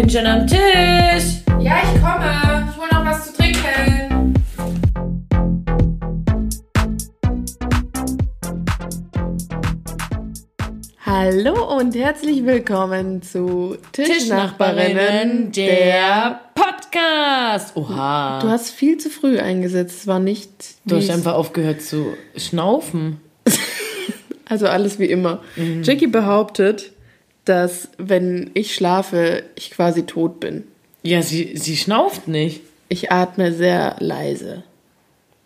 bin schon am Tisch. Ja, ich komme. Ich hole noch was zu trinken. Hallo und herzlich willkommen zu Tischnachbarinnen, der Podcast. Oha. Du hast viel zu früh eingesetzt. Es war nicht. Du hast einfach aufgehört zu schnaufen. also alles wie immer. Mhm. Jackie behauptet, dass wenn ich schlafe, ich quasi tot bin. Ja, sie, sie schnauft nicht. Ich atme sehr leise.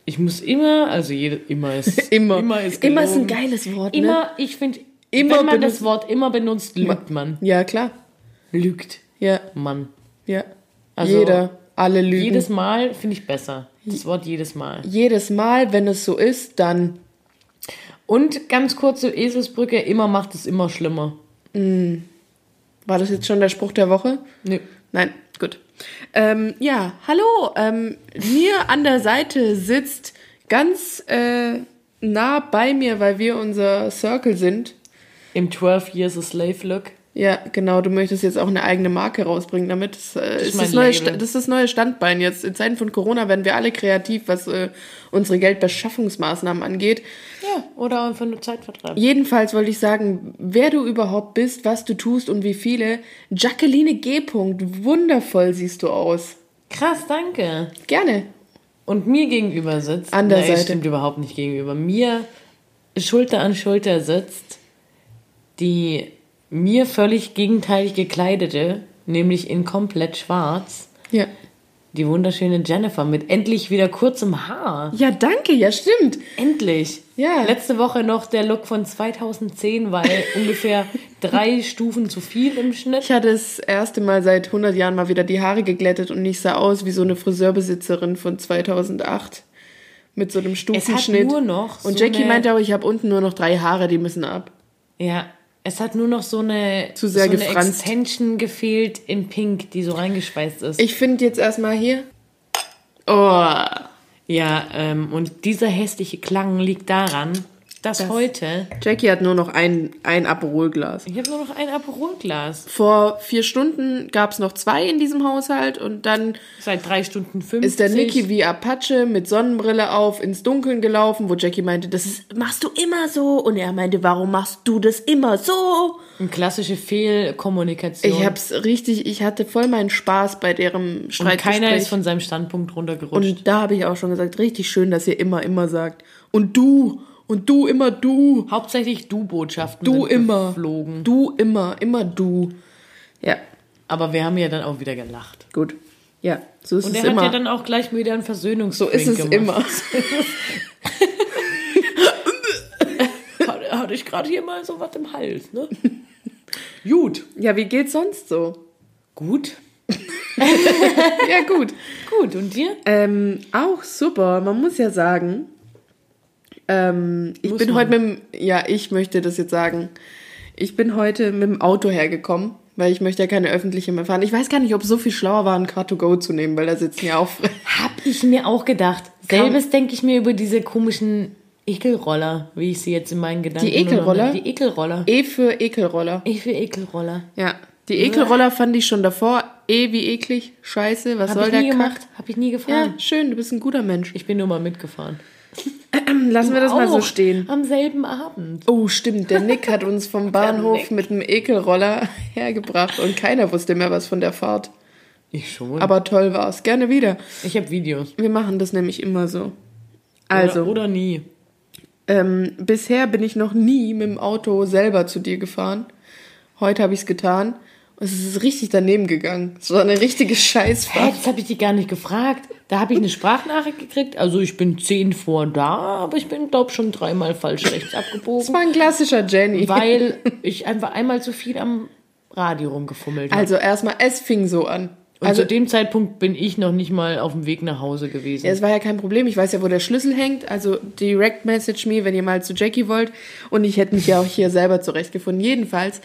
Ich muss immer, also jede, immer ist Immer. immer ist, Immer ist ein geiles Wort. Ne? Immer, ich finde, Immer wenn man das benutzt- Wort immer benutzt, lügt man. Ja, klar. Lügt Ja, man. ja. Also, Jeder. Alle lügen. Jedes Mal finde ich besser. Das Wort jedes Mal. Jedes Mal, wenn es so ist, dann. Und ganz kurze Eselsbrücke, immer macht es immer schlimmer. War das jetzt schon der Spruch der Woche? Nö. Nein, gut. Ähm, ja, hallo. Ähm, mir an der Seite sitzt ganz äh, nah bei mir, weil wir unser Circle sind. Im 12 Years a Slave Look. Ja, genau. Du möchtest jetzt auch eine eigene Marke rausbringen damit. Das, äh, ist mein das, neue das ist das neue Standbein jetzt. In Zeiten von Corona werden wir alle kreativ, was äh, unsere Geldbeschaffungsmaßnahmen angeht. Ja, oder einfach nur Zeitvertreib. Jedenfalls wollte ich sagen, wer du überhaupt bist, was du tust und wie viele. Jacqueline G. Punkt, wundervoll siehst du aus. Krass, danke. Gerne. Und mir gegenüber sitzt. An der Nee, Seite. stimmt überhaupt nicht gegenüber. Mir Schulter an Schulter sitzt die mir völlig gegenteilig gekleidete, nämlich in komplett schwarz, Ja. die wunderschöne Jennifer mit endlich wieder kurzem Haar. Ja, danke, ja, stimmt. Endlich. Ja. Letzte Woche noch der Look von 2010, weil ungefähr drei Stufen zu viel im Schnitt. Ich hatte das erste Mal seit 100 Jahren mal wieder die Haare geglättet und ich sah aus wie so eine Friseurbesitzerin von 2008 mit so einem Stufenschnitt. nur noch und so Jackie meinte auch, ich habe unten nur noch drei Haare, die müssen ab. Ja, es hat nur noch so eine, Zu sehr so eine. Extension gefehlt in Pink, die so reingeschweißt ist. Ich finde jetzt erstmal hier. Oh, ja, ähm, und dieser hässliche Klang liegt daran, dass heute. Jackie hat nur noch ein, ein Aperolglas. Ich habe nur noch ein Aperolglas. Vor vier Stunden gab es noch zwei in diesem Haushalt und dann Seit drei Stunden 50. ist der Niki wie Apache mit Sonnenbrille auf ins Dunkeln gelaufen, wo Jackie meinte, das ist, machst du immer so. Und er meinte, warum machst du das immer so? Eine klassische Fehlkommunikation. Ich hab's richtig, ich hatte voll meinen Spaß bei deren und Streitgespräch. keiner ist von seinem Standpunkt runtergerutscht. und da habe ich auch schon gesagt, richtig schön, dass ihr immer, immer sagt. Und du, und du immer du. Hauptsächlich Du sind immer. geflogen. Du immer, immer du. Ja, Aber wir haben ja dann auch wieder gelacht. gut. Ja, so ist Und es er hat immer. ja dann auch gleich wieder einen so Versöhnungsdrink ist es gemacht. immer. Hatte, hatte ich gerade hier mal so was im Hals, ne? Gut. Ja, wie geht's sonst so? Gut. Ja, gut. Gut, und dir? Ähm, auch super. Man muss ja sagen, ähm, ich Muss bin man. heute mit dem, ja, ich möchte das jetzt sagen. Ich bin heute mit dem Auto hergekommen, weil ich möchte ja keine öffentliche mehr fahren. Ich weiß gar nicht, ob es so viel schlauer war, ein Car2Go zu nehmen, weil da sitzen ja auch. Hab ich mir auch gedacht. Selbes denke ich mir über diese komischen Ekelroller, wie ich sie jetzt in meinen Gedanken Die Ekelroller? Die Ekelroller. E für Ekelroller. Ich will Ekelroller. Ja. Die Ekelroller fand ich schon davor. E wie eklig. Scheiße, was Hab soll ich der nie Kack? gemacht. Hab ich nie Ja, gefahren. schön, du bist ein guter Mensch. Ich bin nur mal mitgefahren. Lassen wir das mal so stehen. Am selben Abend. Oh, stimmt. Der Nick hat uns vom Bahnhof mit einem Ekelroller hergebracht und keiner wusste mehr was von der Fahrt. Ich schon. Aber toll war's. Gerne wieder. ich habe Videos. Wir machen das nämlich immer so. Also, Oder, oder nie. Ähm, bisher bin ich noch nie mit dem Auto selber zu dir gefahren. Heute habe ich es getan. Es ist richtig daneben gegangen. Es war eine richtige Hä, Scheißfahrt. das habe ich dich gar nicht gefragt. Da habe ich eine Sprachnachricht gekriegt. Also ich bin zehn vor da, aber ich bin, glaube schon dreimal falsch rechts Das abgebogen. war ein klassischer Jenny. weil ich einfach einmal zu viel am Radio rumgefummelt habe. Also erstmal, es fing so an. Und Also zu dem Zeitpunkt bin ich noch nicht mal auf dem Weg nach Hause gewesen. Ja, es war ja kein Problem. Ich weiß ja, wo der Schlüssel hängt. Also direct message me, wenn ihr mal zu Jackie wollt. Und ich hätte mich ja auch hier selber zurechtgefunden. Jedenfalls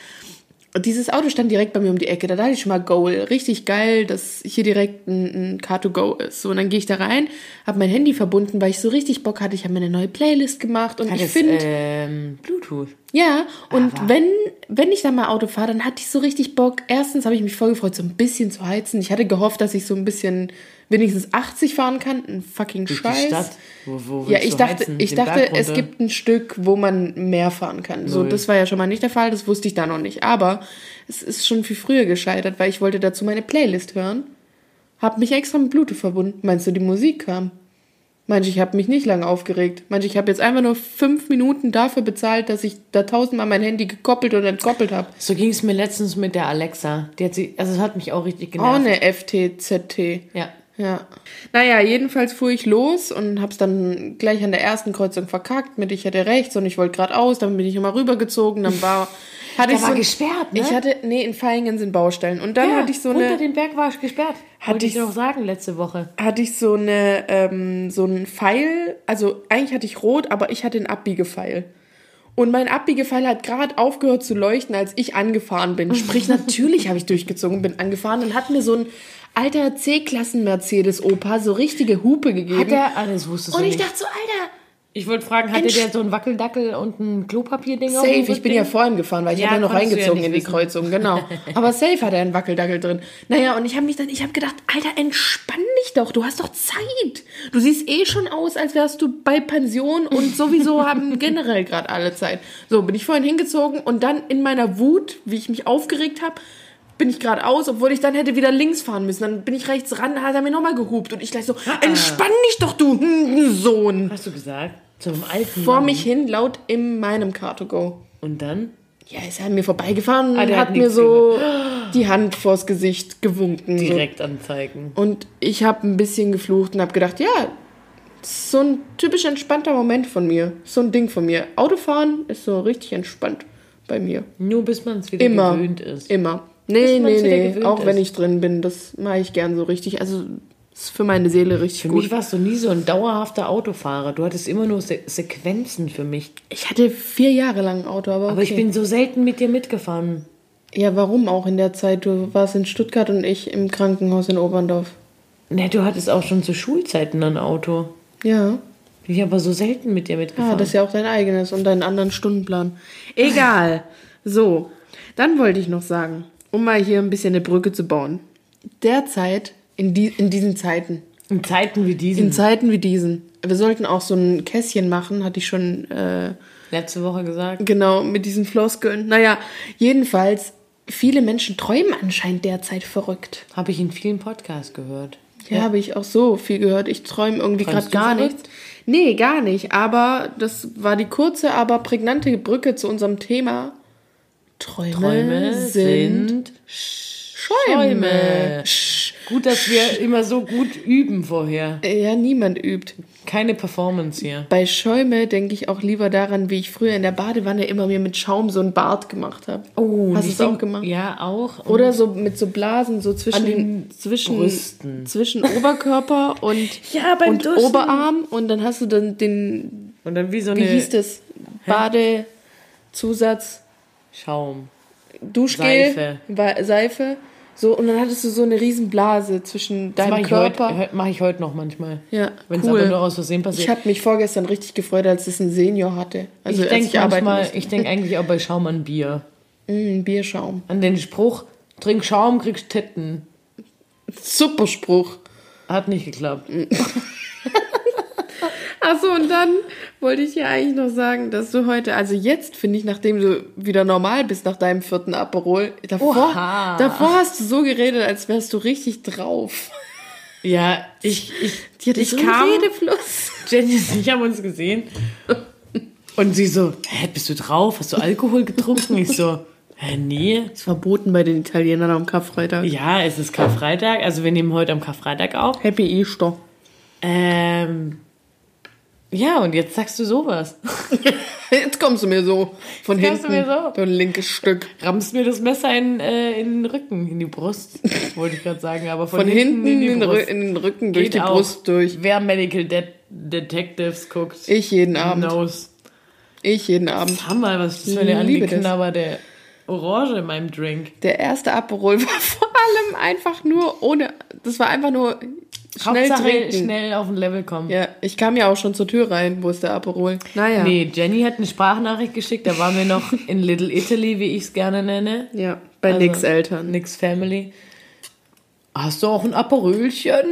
dieses Auto stand direkt bei mir um die Ecke. Da dachte ich schon mal, Goal, richtig geil, dass hier direkt ein, ein Car2Go ist. So, und dann gehe ich da rein, habe mein Handy verbunden, weil ich so richtig Bock hatte. Ich habe mir eine neue Playlist gemacht und Hat ich finde, ähm, Bluetooth. ja, und Aber- wenn, wenn ich dann mal Auto fahre, dann hatte ich so richtig Bock. Erstens habe ich mich voll gefreut, so ein bisschen zu heizen. Ich hatte gehofft, dass ich so ein bisschen wenigstens 80 fahren kann. Ein fucking Durch Scheiß. die Stadt. Wo, wo Ja, ich dachte, heizen? ich Den dachte, es gibt ein Stück, wo man mehr fahren kann. So, Null. das war ja schon mal nicht der Fall, das wusste ich da noch nicht. Aber es ist schon viel früher gescheitert, weil ich wollte dazu meine Playlist hören. Hab mich extra mit Bluetooth verbunden. Meinst du, die Musik kam? Du, ich habe mich nicht lange aufgeregt. Du, ich habe jetzt einfach nur fünf Minuten dafür bezahlt, dass ich da tausendmal mein Handy gekoppelt und entkoppelt habe. So ging es mir letztens mit der Alexa. Die hat sie, also es hat mich auch richtig genervt. eine FTZT. Ja. Ja. Naja, jedenfalls fuhr ich los und hab's dann gleich an der ersten Kreuzung verkackt mit ich hätte rechts und ich wollte geradeaus, dann bin ich immer rübergezogen, dann war hatte Da ich war so gesperrt, ne? Ich hatte nee, in Vaihingen sind Baustellen und dann ja, hatte ich so unter eine dem Berg war ich gesperrt. Hatte ich noch sagen letzte Woche. hatte ich so eine ähm, so einen Pfeil, also eigentlich hatte ich rot, aber ich hatte einen Abbiegepfeil. Und mein Abbiegepfeil hat gerade aufgehört zu leuchten, als ich angefahren bin. Sprich, natürlich habe ich durchgezogen, bin angefahren. Dann hat mir so ein alter C-Klassen-Mercedes-Opa so richtige Hupe gegeben. Hat er, ah, das wusstest und du ich nicht. dachte so, Alter, ich wollte fragen, hatte Entsch- der so einen Wackeldackel und ein Klopapierding auf safe. Ich bin ja vorhin gefahren, weil ich Ja, habe ja noch ja reingezogen nicht in die wissen. Kreuzung, genau. Aber safe hat er einen Wackeldackel drin. Naja, und ich habe mich dann, ich habe gedacht, Alter, entspann dich doch, du hast doch Zeit. Du siehst eh schon aus, als wärst du bei Pension und sowieso haben generell gerade alle Zeit. So, bin ich vorhin hingezogen und dann in meiner Wut, wie ich mich aufgeregt habe, bin ich geradeaus, obwohl ich dann hätte wieder links fahren müssen. Dann bin ich rechts ran, hat er mir nochmal gehupt und ich gleich so, entspann dich doch, du Sohn. Hast du gesagt? Zu einem alten Vor Mann. mich hin, laut in meinem Car2Go. Und dann? Ja, ist er an mir vorbeigefahren und Ah, hat, hat mir so die Hand vors Gesicht gewunken. So. Direkt anzeigen. Und ich habe ein bisschen geflucht und habe gedacht, ja, so ein typisch entspannter Moment von mir. So ein Ding von mir. Autofahren ist so richtig entspannt bei mir. Nur bis man es wieder Immer. gewöhnt ist. Immer. Nee, nee, nee. Auch wenn ich drin bin, das mache ich gern so richtig. Also ist für meine Seele richtig Für gut. mich warst du nie so ein dauerhafter Autofahrer. Du hattest immer nur Se Sequenzen für mich. ich hatte vier Jahre lang ein Auto, aber okay. Aber ich bin so selten mit dir mitgefahren. Ja, warum auch in der Zeit? Du warst in Stuttgart und ich im Krankenhaus in Oberndorf. Ne, du hattest auch schon zu Schulzeiten ein Auto. Ja. Bin ich aber so selten mit dir mitgefahren. Ah, das ist ja auch dein eigenes und deinen anderen Stundenplan. Egal. So, dann wollte ich noch sagen, um mal hier ein bisschen eine Brücke zu bauen. Derzeit, in, die, in diesen Zeiten, In Zeiten wie diesen. in Zeiten wie diesen, wir sollten auch so ein Kästchen machen, hatte ich schon äh, letzte Woche gesagt. genau mit diesen Floskeln. Naja, jedenfalls, viele Menschen träumen anscheinend derzeit verrückt. Habe ich in vielen Podcasts gehört. Ja, habe ich auch so viel gehört. Ich träume irgendwie gerade gar verrückt? nichts. Nee, gar nicht. Aber das war die kurze, aber prägnante Brücke zu unserem Thema. Träume, Träume sind, sind Schäume. Schäume. Sch- gut, dass wir immer so gut üben vorher. Ja, niemand übt. Keine Performance hier. Bei Schäume denke ich auch lieber daran, wie ich früher in der Badewanne immer mir mit Schaum so ein Bart gemacht habe. Hast du Oh, es auch gemacht? Ja, auch. Oder so mit so Blasen so zwischen den zwischen Brüsten. zwischen Oberkörper und Ja, und Duschen. Oberarm und dann hast du dann den Und dann wie so wie eine hieß das Badezusatz Schaum. Duschgel Seife. Seife so und dann hattest du so eine riesen Blase zwischen Das mache deinem ich, heute, Körper heu- mach ich heute noch manchmal. ja Wenn es cool aber nur aus Versehen ich passiert. habe mich vorgestern richtig gefreut als es ein Senior hatte also ich denke manchmal, ich denke eigentlich auch bei Schaum an Bier. Mm, Bierschaum An den Spruch, trink Schaum, kriegst Titten. super Spruch Hat nicht geklappt. Achso, und dann wollte ich ja eigentlich noch sagen, dass du heute, also jetzt finde ich, nachdem du wieder normal bist nach deinem vierten Aperol, davor, Oha. davor hast du so geredet, als wärst du richtig drauf. Ja, ich, ich, Die hatte ich so kam, Redefluss. Jenny und ich haben uns gesehen und sie so, hä, bist du drauf? Hast du Alkohol getrunken? Ich so, hä, nee. Ist verboten bei den Italienern am Karfreitag. Ja, es ist Karfreitag, also wir nehmen heute am Karfreitag auf. Happy Easter. Ähm, ja, und jetzt sagst du sowas. Jetzt kommst du mir so von Kommst du hinten. mir so? Du linkes Stück. Rammst mir das Messer in, äh, in den Rücken, in die Brust, wollte ich gerade sagen, aber von, Von hinten in, die den, in den Rücken, durch Geht die auch. Brust durch. Wer Medical De Detectives guckt, Ich jeden Abend. knows. Ich jeden Abend. Hammer, was das für eine Liebe das. angeknabberte Orange in meinem Drink. Der erste Aperol war vor allem einfach nur ohne. Das war einfach nur schnell Hauptsache trinken. schnell auf ein Level kommen. Ja, ich kam ja auch schon zur Tür rein. Wo ist der Aperol? Naja. Nee, Jenny hat eine Sprachnachricht geschickt, da waren wir noch in Little Italy, wie ich es gerne nenne. Ja, bei Also, Nicks Eltern. Nix Family. Hast du auch ein Aperölchen?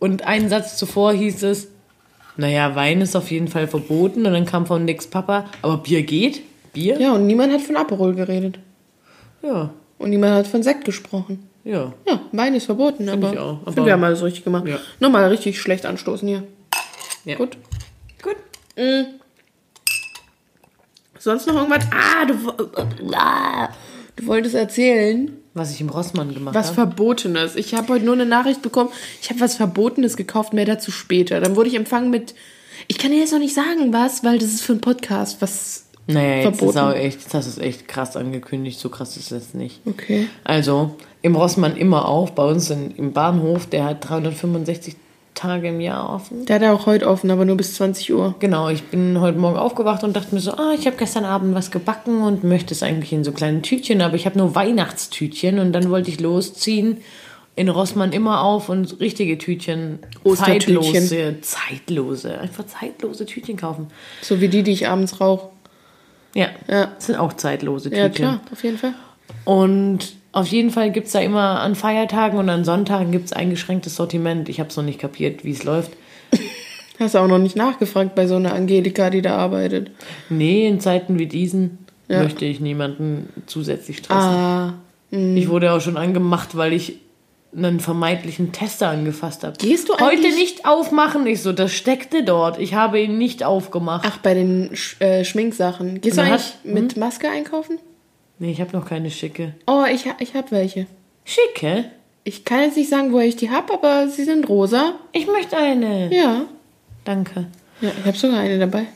Und einen Satz zuvor hieß es, naja, Wein ist auf jeden Fall verboten. Und dann kam von Nix Papa, aber Bier geht? Bier? Ja, und niemand hat von Aperol geredet. Ja, Und niemand hat von Sekt gesprochen. Ja. Ja, Wein ist verboten, aber, ich auch, aber- finde, wir haben alles richtig gemacht. Ja. Nochmal richtig schlecht anstoßen hier. ja. Gut. Gut. Sonst noch irgendwas? Ah, du, ah, du wolltest erzählen, Was ich im Rossmann gemacht was habe. Verbotenes. Ich habe heute nur eine Nachricht bekommen. Ich habe was Verbotenes gekauft, mehr dazu später. Dann wurde ich empfangen mit. Ich kann dir jetzt noch nicht sagen, was, weil das ist für einen Podcast. Was. Naja, jetzt ist auch echt, jetzt hast du es echt krass angekündigt. So krass ist es nicht. Okay. Also, im Rossmann immer auf, bei uns in, im Bahnhof, der hat 365 Tage im Jahr offen. Der hat auch heute offen, aber nur bis 20 Uhr. Genau, ich bin heute Morgen aufgewacht und dachte mir so, ah, ich habe gestern Abend was gebacken und möchte es eigentlich in so kleinen Tütchen, aber ich habe nur Weihnachtstütchen und dann wollte ich losziehen in Rossmann immer auf und richtige Tütchen, Ostertütchen. zeitlose, zeitlose, einfach zeitlose Tütchen kaufen. So wie die, die ich abends rauche. Ja, Ja. das sind auch zeitlose Tütchen. Ja, klar, auf jeden Fall. Und auf jeden Fall gibt es da immer an Feiertagen und an Sonntagen gibt es eingeschränktes Sortiment. Ich habe es noch nicht kapiert, wie es läuft. Hast du auch noch nicht nachgefragt bei so einer Angelika, die da arbeitet. Nee, in Zeiten wie diesen Ja. möchte ich niemanden zusätzlich stressen. Ah. Ich wurde auch schon angemacht, weil ich einen vermeintlichen Tester angefasst habe. Gehst du Heute nicht aufmachen? Ich so, das steckte dort. Ich habe ihn nicht aufgemacht. Ach, bei den Sch äh, Schminksachen. Gehst du Und eigentlich hat- mit Maske einkaufen? Nee, ich habe noch keine schicke. Oh, ich, ich hab welche. Schicke? Ich kann jetzt nicht sagen, woher ich die hab, aber sie sind rosa. Ich möchte eine. Ja. Danke. Ja, ich habe sogar eine dabei.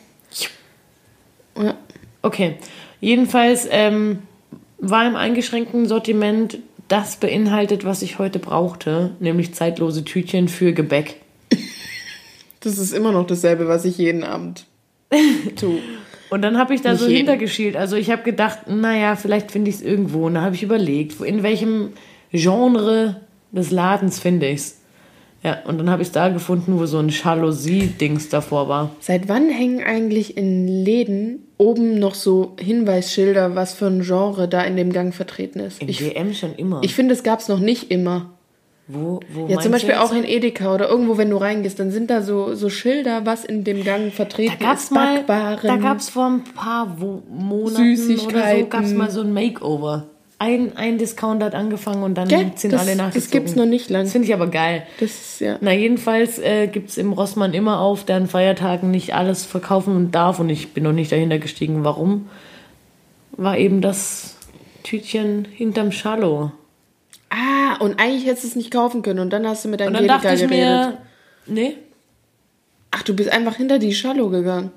Ja. Okay. Jedenfalls ähm, war im eingeschränkten Sortiment das beinhaltet, was ich heute brauchte, nämlich zeitlose Tütchen für Gebäck. Das ist immer noch dasselbe, was ich jeden Abend tue. Und dann habe ich da Nicht so jeden. hintergeschielt. Also ich habe gedacht, naja, vielleicht finde ich es irgendwo. Und dann habe ich überlegt, in welchem Genre des Ladens finde ich es. Ja, und dann habe ich es da gefunden, wo so ein Jalousie-Dings davor war. Seit wann hängen eigentlich in Läden oben noch so Hinweisschilder, was für ein Genre da in dem Gang vertreten ist? Im Ich, DM schon immer. ich finde, es gab es noch nicht immer. wo, wo Ja, zum Beispiel auch in Edeka oder irgendwo, wenn du reingehst, dann sind da so, so Schilder, was in dem Gang vertreten Da gab's ist. mal, da gab's vor ein paar Wo Monaten oder so Süßigkeiten. gab's mal so ein Makeover. Ein, ein Discount hat angefangen und dann Gell? sind Das- alle das nachgezogen. gibt's noch nicht lang. Das finde ich aber geil. Das ist, ja. Na, jedenfalls äh, gibt es im Rossmann immer auf, der an Feiertagen nicht alles verkaufen darf. Und ich bin noch nicht dahinter gestiegen, warum. War eben das Tütchen hinterm Schallow. Ah, und eigentlich hättest du es nicht kaufen können und dann hast du mit Angelika dachte ich geredet. mir, nee, Ach, du bist einfach hinter die Schallow gegangen.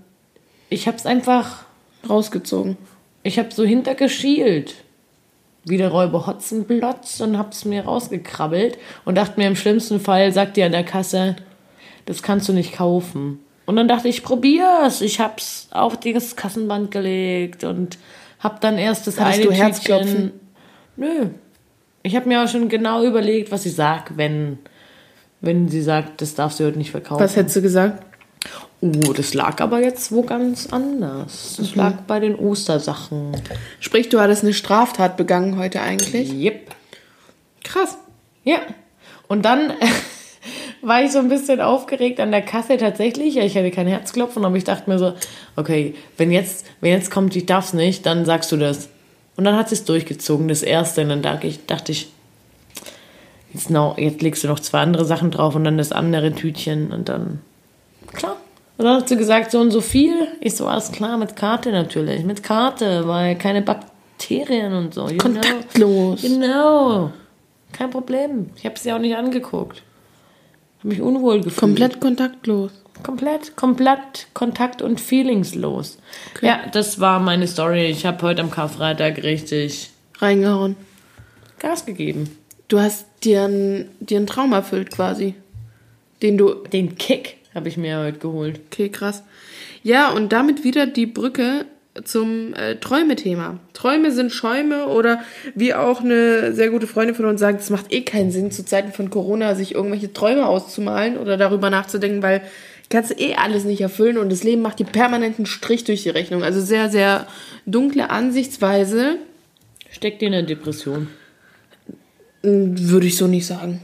ich hab's einfach, Rausgezogen. ich hab so hintergeschielt. Wie der Räuber Hotzenplotz und hab's mir rausgekrabbelt und dachte mir, im schlimmsten Fall sagt die an der Kasse, das kannst du nicht kaufen. Und dann dachte ich, probier's. Ich hab's auf das Kassenband gelegt und hab dann erst das Hattest eine du Herzklopfen? Tütchen. Nö. Ich habe mir auch schon genau überlegt, was sie sagt, wenn, wenn sie sagt, das darf sie heute nicht verkaufen. Was hättest du gesagt? Oh, das lag aber jetzt wo ganz anders. Das lag bei den Ostersachen. Sprich, du hattest eine Straftat begangen heute eigentlich? Yep. Krass. Ja. Und dann war ich so ein bisschen aufgeregt an der Kasse tatsächlich. Ich hatte kein Herzklopfen, aber ich dachte mir so, okay, wenn jetzt, wenn jetzt kommt, ich darf's nicht, dann sagst du das. Und dann hat sie es durchgezogen, das erste. Und dann dachte ich, dachte ich jetzt, noch, jetzt legst du noch zwei andere Sachen drauf und dann das andere Tütchen und dann, klar. Und dann hat sie gesagt, so und so viel. Ich so, alles klar, mit Karte natürlich. Mit Karte, weil keine Bakterien und so. you know. Kontaktlos. Genau. Kein Problem. Ich habe sie auch nicht angeguckt. Habe mich unwohl gefühlt. Komplett kontaktlos. Komplett, komplett kontakt- und feelingslos. Ja, das war meine Story. Ich habe heute am Karfreitag richtig Reingehauen. Gas gegeben. Du hast dir einen, dir einen Traum erfüllt quasi. Den du. Den Kick habe ich mir heute geholt. Okay, krass. Ja, und damit wieder die Brücke zum äh, Träume-Thema. Träume sind Schäume oder wie auch eine sehr gute Freundin von uns sagt, es macht eh keinen Sinn, zu Zeiten von Corona sich irgendwelche Träume auszumalen oder darüber nachzudenken, weil kannst du eh alles nicht erfüllen und das Leben macht dir permanenten Strich durch die Rechnung. Also sehr, sehr dunkle Ansichtsweise, Steckt dir in eine Depression. würde ich so nicht sagen.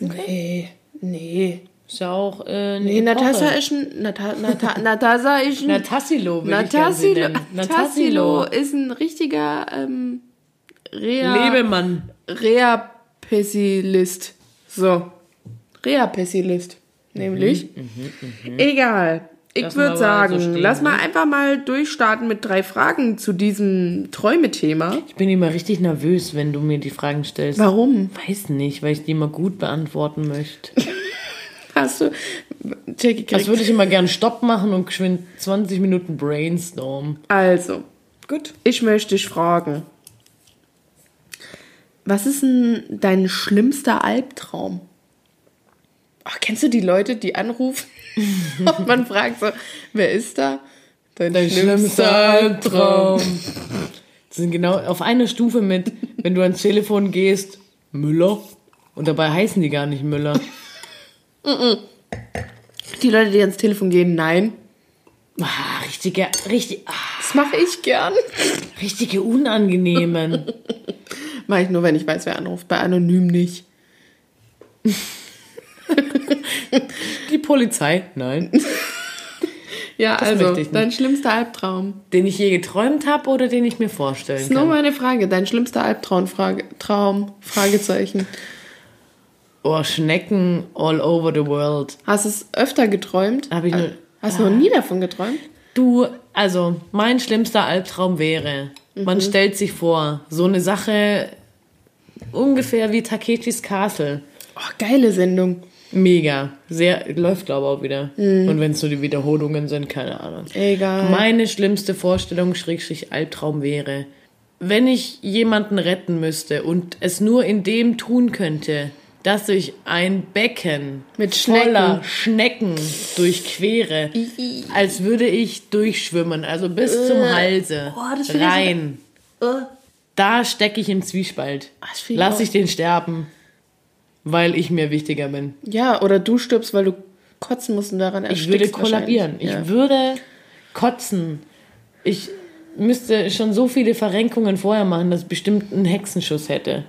Nee, nee. Ist ja auch äh, eine Nee, Epoche. Natascha ist ein. Nata, Nata, Natascha ist ein. Natassilo, ich nennen. Natasilo ist ein richtiger ähm, Rea, Lebemann. Rea-Pessilist. So. Rea-Pessilist. Nämlich. Egal. Ich Lassen wir würde aber sagen, so stehen, lass mal ne? einfach mal durchstarten mit drei Fragen zu diesem Träume-Thema. Ich bin immer richtig nervös, wenn du mir die Fragen stellst. Warum? Weiß nicht, weil ich die immer gut beantworten möchte. Hast du. Jackie Das würde ich immer gern Stopp machen und geschwind 20 Minuten Brainstorm. Also, Gut. ich möchte dich fragen. Was ist denn dein schlimmster Albtraum? Ach, kennst du die Leute, die anrufen? und man fragt so, wer ist da? Dein, Dein schlimmster Albtraum. Das sind genau auf einer Stufe mit, wenn du ans Telefon gehst, Müller. Und dabei heißen die gar nicht Müller. Die Leute, die ans Telefon gehen, nein. Ah, richtige, richtig, ah, Das mache ich gern. richtige Unangenehmen. Mache ich nur, wenn ich weiß, wer anruft. Bei anonym nicht. Die Polizei, nein. Ja, Das also, möchte ich nicht. dein schlimmster Albtraum. Den ich je geträumt habe oder den ich mir Das vorstellen ist nur kann. meine Frage. Dein schlimmster Albtraum, Frage, Traum, Fragezeichen. Oh, Schnecken all over the world. Hast du es öfter geträumt? Hab ich nur- Hast du noch nie davon geträumt? Du, also, mein schlimmster Albtraum wäre, man stellt sich vor, so eine Sache ungefähr wie Takechis Castle. Oh, geile Sendung. Mega. Sehr, läuft glaube ich auch wieder. Und wenn es so die Wiederholungen sind, keine Ahnung. Egal. Meine schlimmste Vorstellung, Schrägstrich Albtraum wäre, wenn ich jemanden retten müsste und es nur in dem tun könnte, dass ich ein Becken Mit voller Schnecken durchquere, als würde ich durchschwimmen, also bis zum Halse, Oh, das finde ich rein. Da stecke ich im Zwiespalt. finde ich Lass auch- ich den sterben, weil ich mir wichtiger bin. Ja, oder du stirbst, weil du kotzen musst und daran Ich erstickst würde kollabieren. Ich ja. würde kotzen. Ich müsste schon so viele Verrenkungen vorher machen, dass ich bestimmt einen Hexenschuss hätte.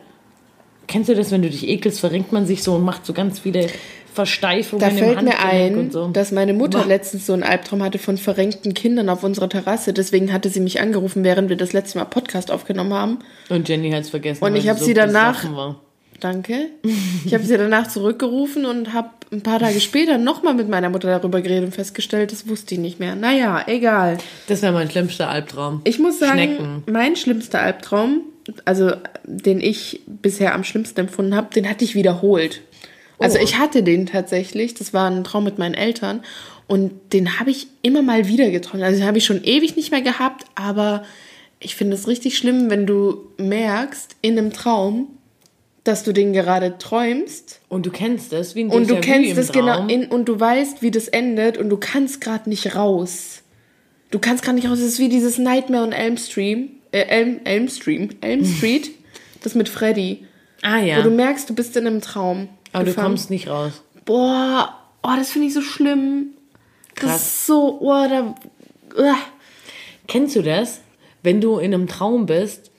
Kennst du das, wenn du dich ekelst, verrenkt man sich so und macht so ganz viele Versteifungen Da im fällt mir ein, so. dass meine Mutter Boah. letztens so einen Albtraum hatte von verrenkten Kindern auf unserer Terrasse. Deswegen hatte sie mich angerufen, während wir das letzte Mal Podcast aufgenommen haben. Und Jenny hat es vergessen. Und ich hab so sie danach-. Danke. Ich habe sie danach zurückgerufen und habe ein paar Tage später nochmal mit meiner Mutter darüber geredet und festgestellt, das wusste ich nicht mehr. Naja, egal. Das wäre mein schlimmster Albtraum. Ich muss sagen, Schnecken. mein schlimmster Albtraum, also den ich bisher am schlimmsten empfunden habe, den hatte ich wiederholt. Also Oh. ich hatte den tatsächlich, das war ein Traum mit meinen Eltern und den habe ich immer mal wieder geträumt. Also den habe ich schon ewig nicht mehr gehabt, aber ich finde es richtig schlimm, wenn du merkst in einem Traum, dass du den gerade träumst Und du kennst es, wie ein und du kennst es genau in, und du weißt, wie das endet und du kannst gerade nicht raus. Du kannst gerade nicht raus. Es ist wie dieses Nightmare on Elm Stream, äh, Elm, Elm Stream, Elm Street, das mit Freddy, Ah ja, wo du merkst, du bist in einem Traum. aber du gefangen. kommst nicht raus. Boah, oh, das finde ich so schlimm. Das Krass. ist so, oh, da, uah. Kennst du das? Wenn du in einem Traum bist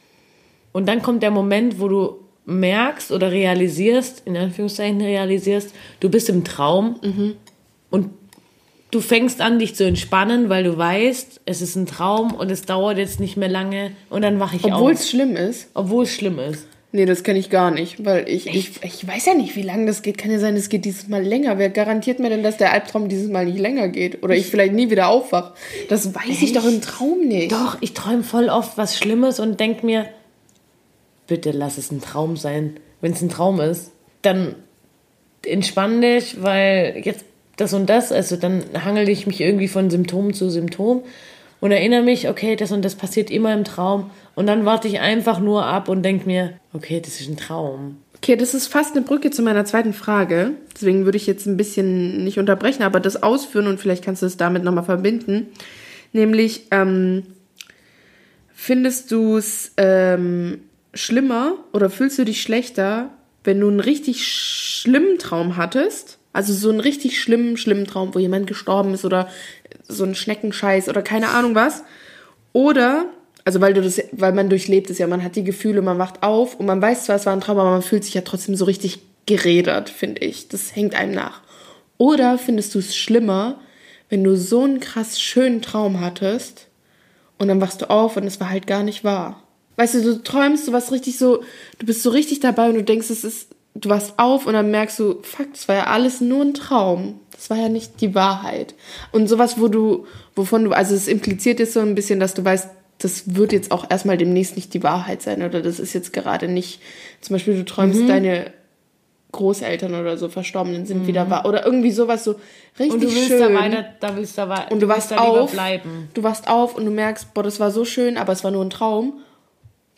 und dann kommt der Moment, wo du merkst oder realisierst, in Anführungszeichen realisierst, du bist im Traum und du fängst an, dich zu entspannen, weil du weißt, es ist ein Traum und es dauert jetzt nicht mehr lange und dann wache ich obwohl auf. es schlimm ist. Obwohl es schlimm ist. Nee, das kenne ich gar nicht, weil ich, ich, ich weiß ja nicht, wie lange das geht. Kann ja sein, es geht dieses Mal länger. Wer garantiert mir denn, dass der Albtraum dieses Mal nicht länger geht? Oder ich vielleicht nie wieder aufwach? Das weiß ich doch im Traum nicht. Doch, ich träume voll oft was Schlimmes und denk mir, bitte lass es ein Traum sein. Wenn es ein Traum ist, dann entspann dich, weil jetzt das und das, also dann hangel ich mich irgendwie von Symptom zu Symptom und erinnere mich, okay, das und das passiert immer im Traum und dann warte ich einfach nur ab und denk mir, okay, das ist ein Traum. Okay, das ist fast eine Brücke zu meiner zweiten Frage. Deswegen würde ich jetzt ein bisschen nicht unterbrechen, aber das ausführen und vielleicht kannst du es damit nochmal verbinden. Nämlich, ähm, Findest du es ähm, schlimmer oder fühlst du dich schlechter, wenn du einen richtig schlimmen Traum hattest? Also so einen richtig schlimmen, schlimmen Traum, wo jemand gestorben ist oder so ein Schneckenscheiß oder keine Ahnung was. Oder, also weil du das, weil man durchlebt es ja, man hat die Gefühle, man wacht auf und man weiß zwar, es war ein Traum, aber man fühlt sich ja trotzdem so richtig gerädert, finde ich. Das hängt einem nach. Oder findest du es schlimmer, wenn du so einen krass schönen Traum hattest und dann wachst du auf und es war halt gar nicht wahr. Weißt du, du träumst, du warst richtig so, du bist so richtig dabei und du denkst, es ist, du wachst auf und dann merkst du, fuck, das war ja alles nur ein Traum. Das war ja nicht die Wahrheit. Und sowas, wo du, wovon du, also es impliziert jetzt so ein bisschen, dass du weißt, das wird jetzt auch erstmal demnächst nicht die Wahrheit sein oder das ist jetzt gerade nicht, zum Beispiel du träumst Mhm. deine Großeltern oder so Verstorbenen sind wieder wahr oder irgendwie sowas so richtig Mhm. Und du willst schön. da weiter, da willst du da, und du wachst da lieber auf, bleiben. du wachst auf und du merkst, boah, das war so schön, aber es war nur ein Traum.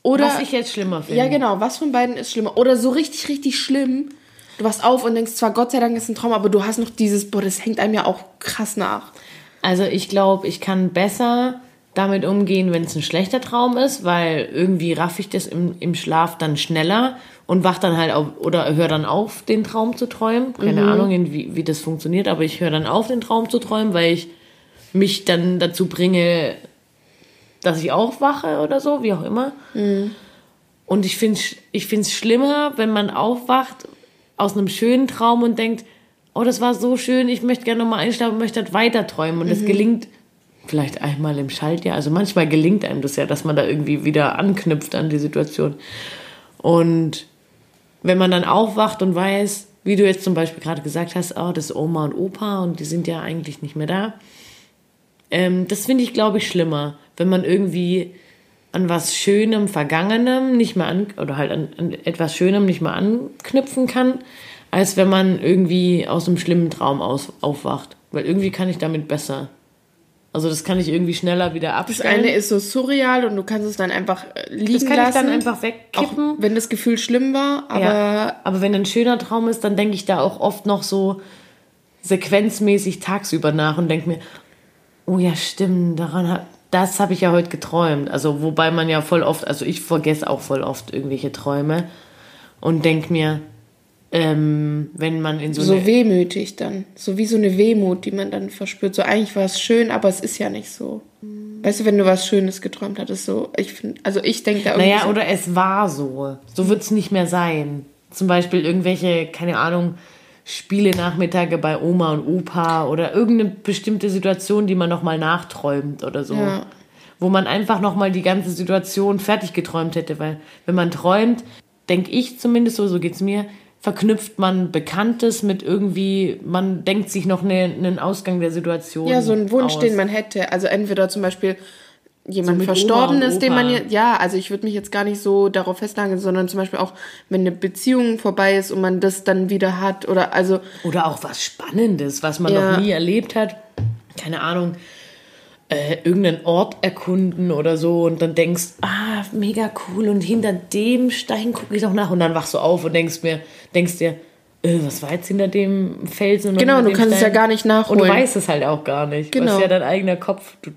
Oder Was ich jetzt schlimmer finde. ja, genau. Was von beiden ist schlimmer? Oder so richtig, richtig schlimm. Du wachst auf und denkst zwar, Gott sei Dank ist ein Traum, aber du hast noch dieses, boah, das hängt einem ja auch krass nach. Also ich glaube, ich kann besser damit umgehen, wenn es ein schlechter Traum ist, weil irgendwie raff ich das im, im Schlaf dann schneller und wach dann halt auf oder höre dann auf, den Traum zu träumen. Keine Ahnung, in wie, wie das funktioniert, aber ich höre dann auf, den Traum zu träumen, weil ich mich dann dazu bringe, dass ich aufwache oder so, wie auch immer. Und ich finde es ich find's schlimmer, wenn man aufwacht aus einem schönen Traum und denkt, oh, das war so schön, ich möchte gerne nochmal einschlafen und möchte das weiter träumen. Und es gelingt vielleicht einmal im Schaltjahr. Also manchmal gelingt einem das ja, dass man da irgendwie wieder anknüpft an die Situation. Und wenn man dann aufwacht und weiß, wie du jetzt zum Beispiel gerade gesagt hast, oh, das ist Oma und Opa und die sind ja eigentlich nicht mehr da. Ähm, das finde ich, glaube ich, schlimmer, wenn man irgendwie an was Schönem, Vergangenem nicht mehr an, oder halt an, an etwas Schönem nicht mehr anknüpfen kann, als wenn man irgendwie aus einem schlimmen Traum aus, aufwacht. Weil irgendwie kann ich damit besser. Also das kann ich irgendwie schneller wieder Das abstellen. eine ist so surreal und du kannst es dann einfach äh, liegen das kann lassen. ich dann einfach wegkippen. wenn das Gefühl schlimm war, aber ja. aber wenn ein schöner Traum ist, dann denke ich da auch oft noch so sequenzmäßig tagsüber nach und denke mir, oh ja, stimmt, daran hab, das habe ich ja heute geträumt. Also wobei man ja voll oft, also ich vergesse auch voll oft irgendwelche Träume und denke mir, ähm, wenn man in so, so wehmütig dann. So wie so eine Wehmut, die man dann verspürt. So eigentlich war es schön, aber es ist ja nicht so. Weißt du, wenn du was Schönes geträumt hattest, so, ich finde, also ich denke da irgendwie Naja, so, oder es war so. So wird es nicht mehr sein. Zum Beispiel irgendwelche, keine Ahnung, Spiele-Nachmittage bei Oma und Opa oder irgendeine bestimmte Situation, die man nochmal nachträumt oder so. Ja. Wo man einfach nochmal die ganze Situation fertig geträumt hätte. Weil wenn man träumt, denke ich zumindest so, so geht's mir, verknüpft man Bekanntes mit irgendwie, man denkt sich noch ne- einen Ausgang der Situation. Ja, so ein Wunsch, aus. den man hätte. Also entweder zum Beispiel jemand mit verstorben Oma ist, den man jetzt, ja, also ich würde mich jetzt gar nicht so darauf festnageln, sondern zum Beispiel auch, wenn eine Beziehung vorbei ist und man das dann wieder hat oder also Oder auch was Spannendes, was man Ja. noch nie erlebt hat. Keine Ahnung, äh, irgendeinen Ort erkunden oder so und dann denkst, ah, mega cool und hinter dem Stein gucke ich noch nach und dann wachst du auf und denkst mir, denkst dir, äh, was war jetzt hinter dem Felsen? Genau, du kannst es Stein? ja gar nicht nachholen. Und du weißt es halt auch gar nicht. Genau. Das ist ja dein eigener Kopf. Du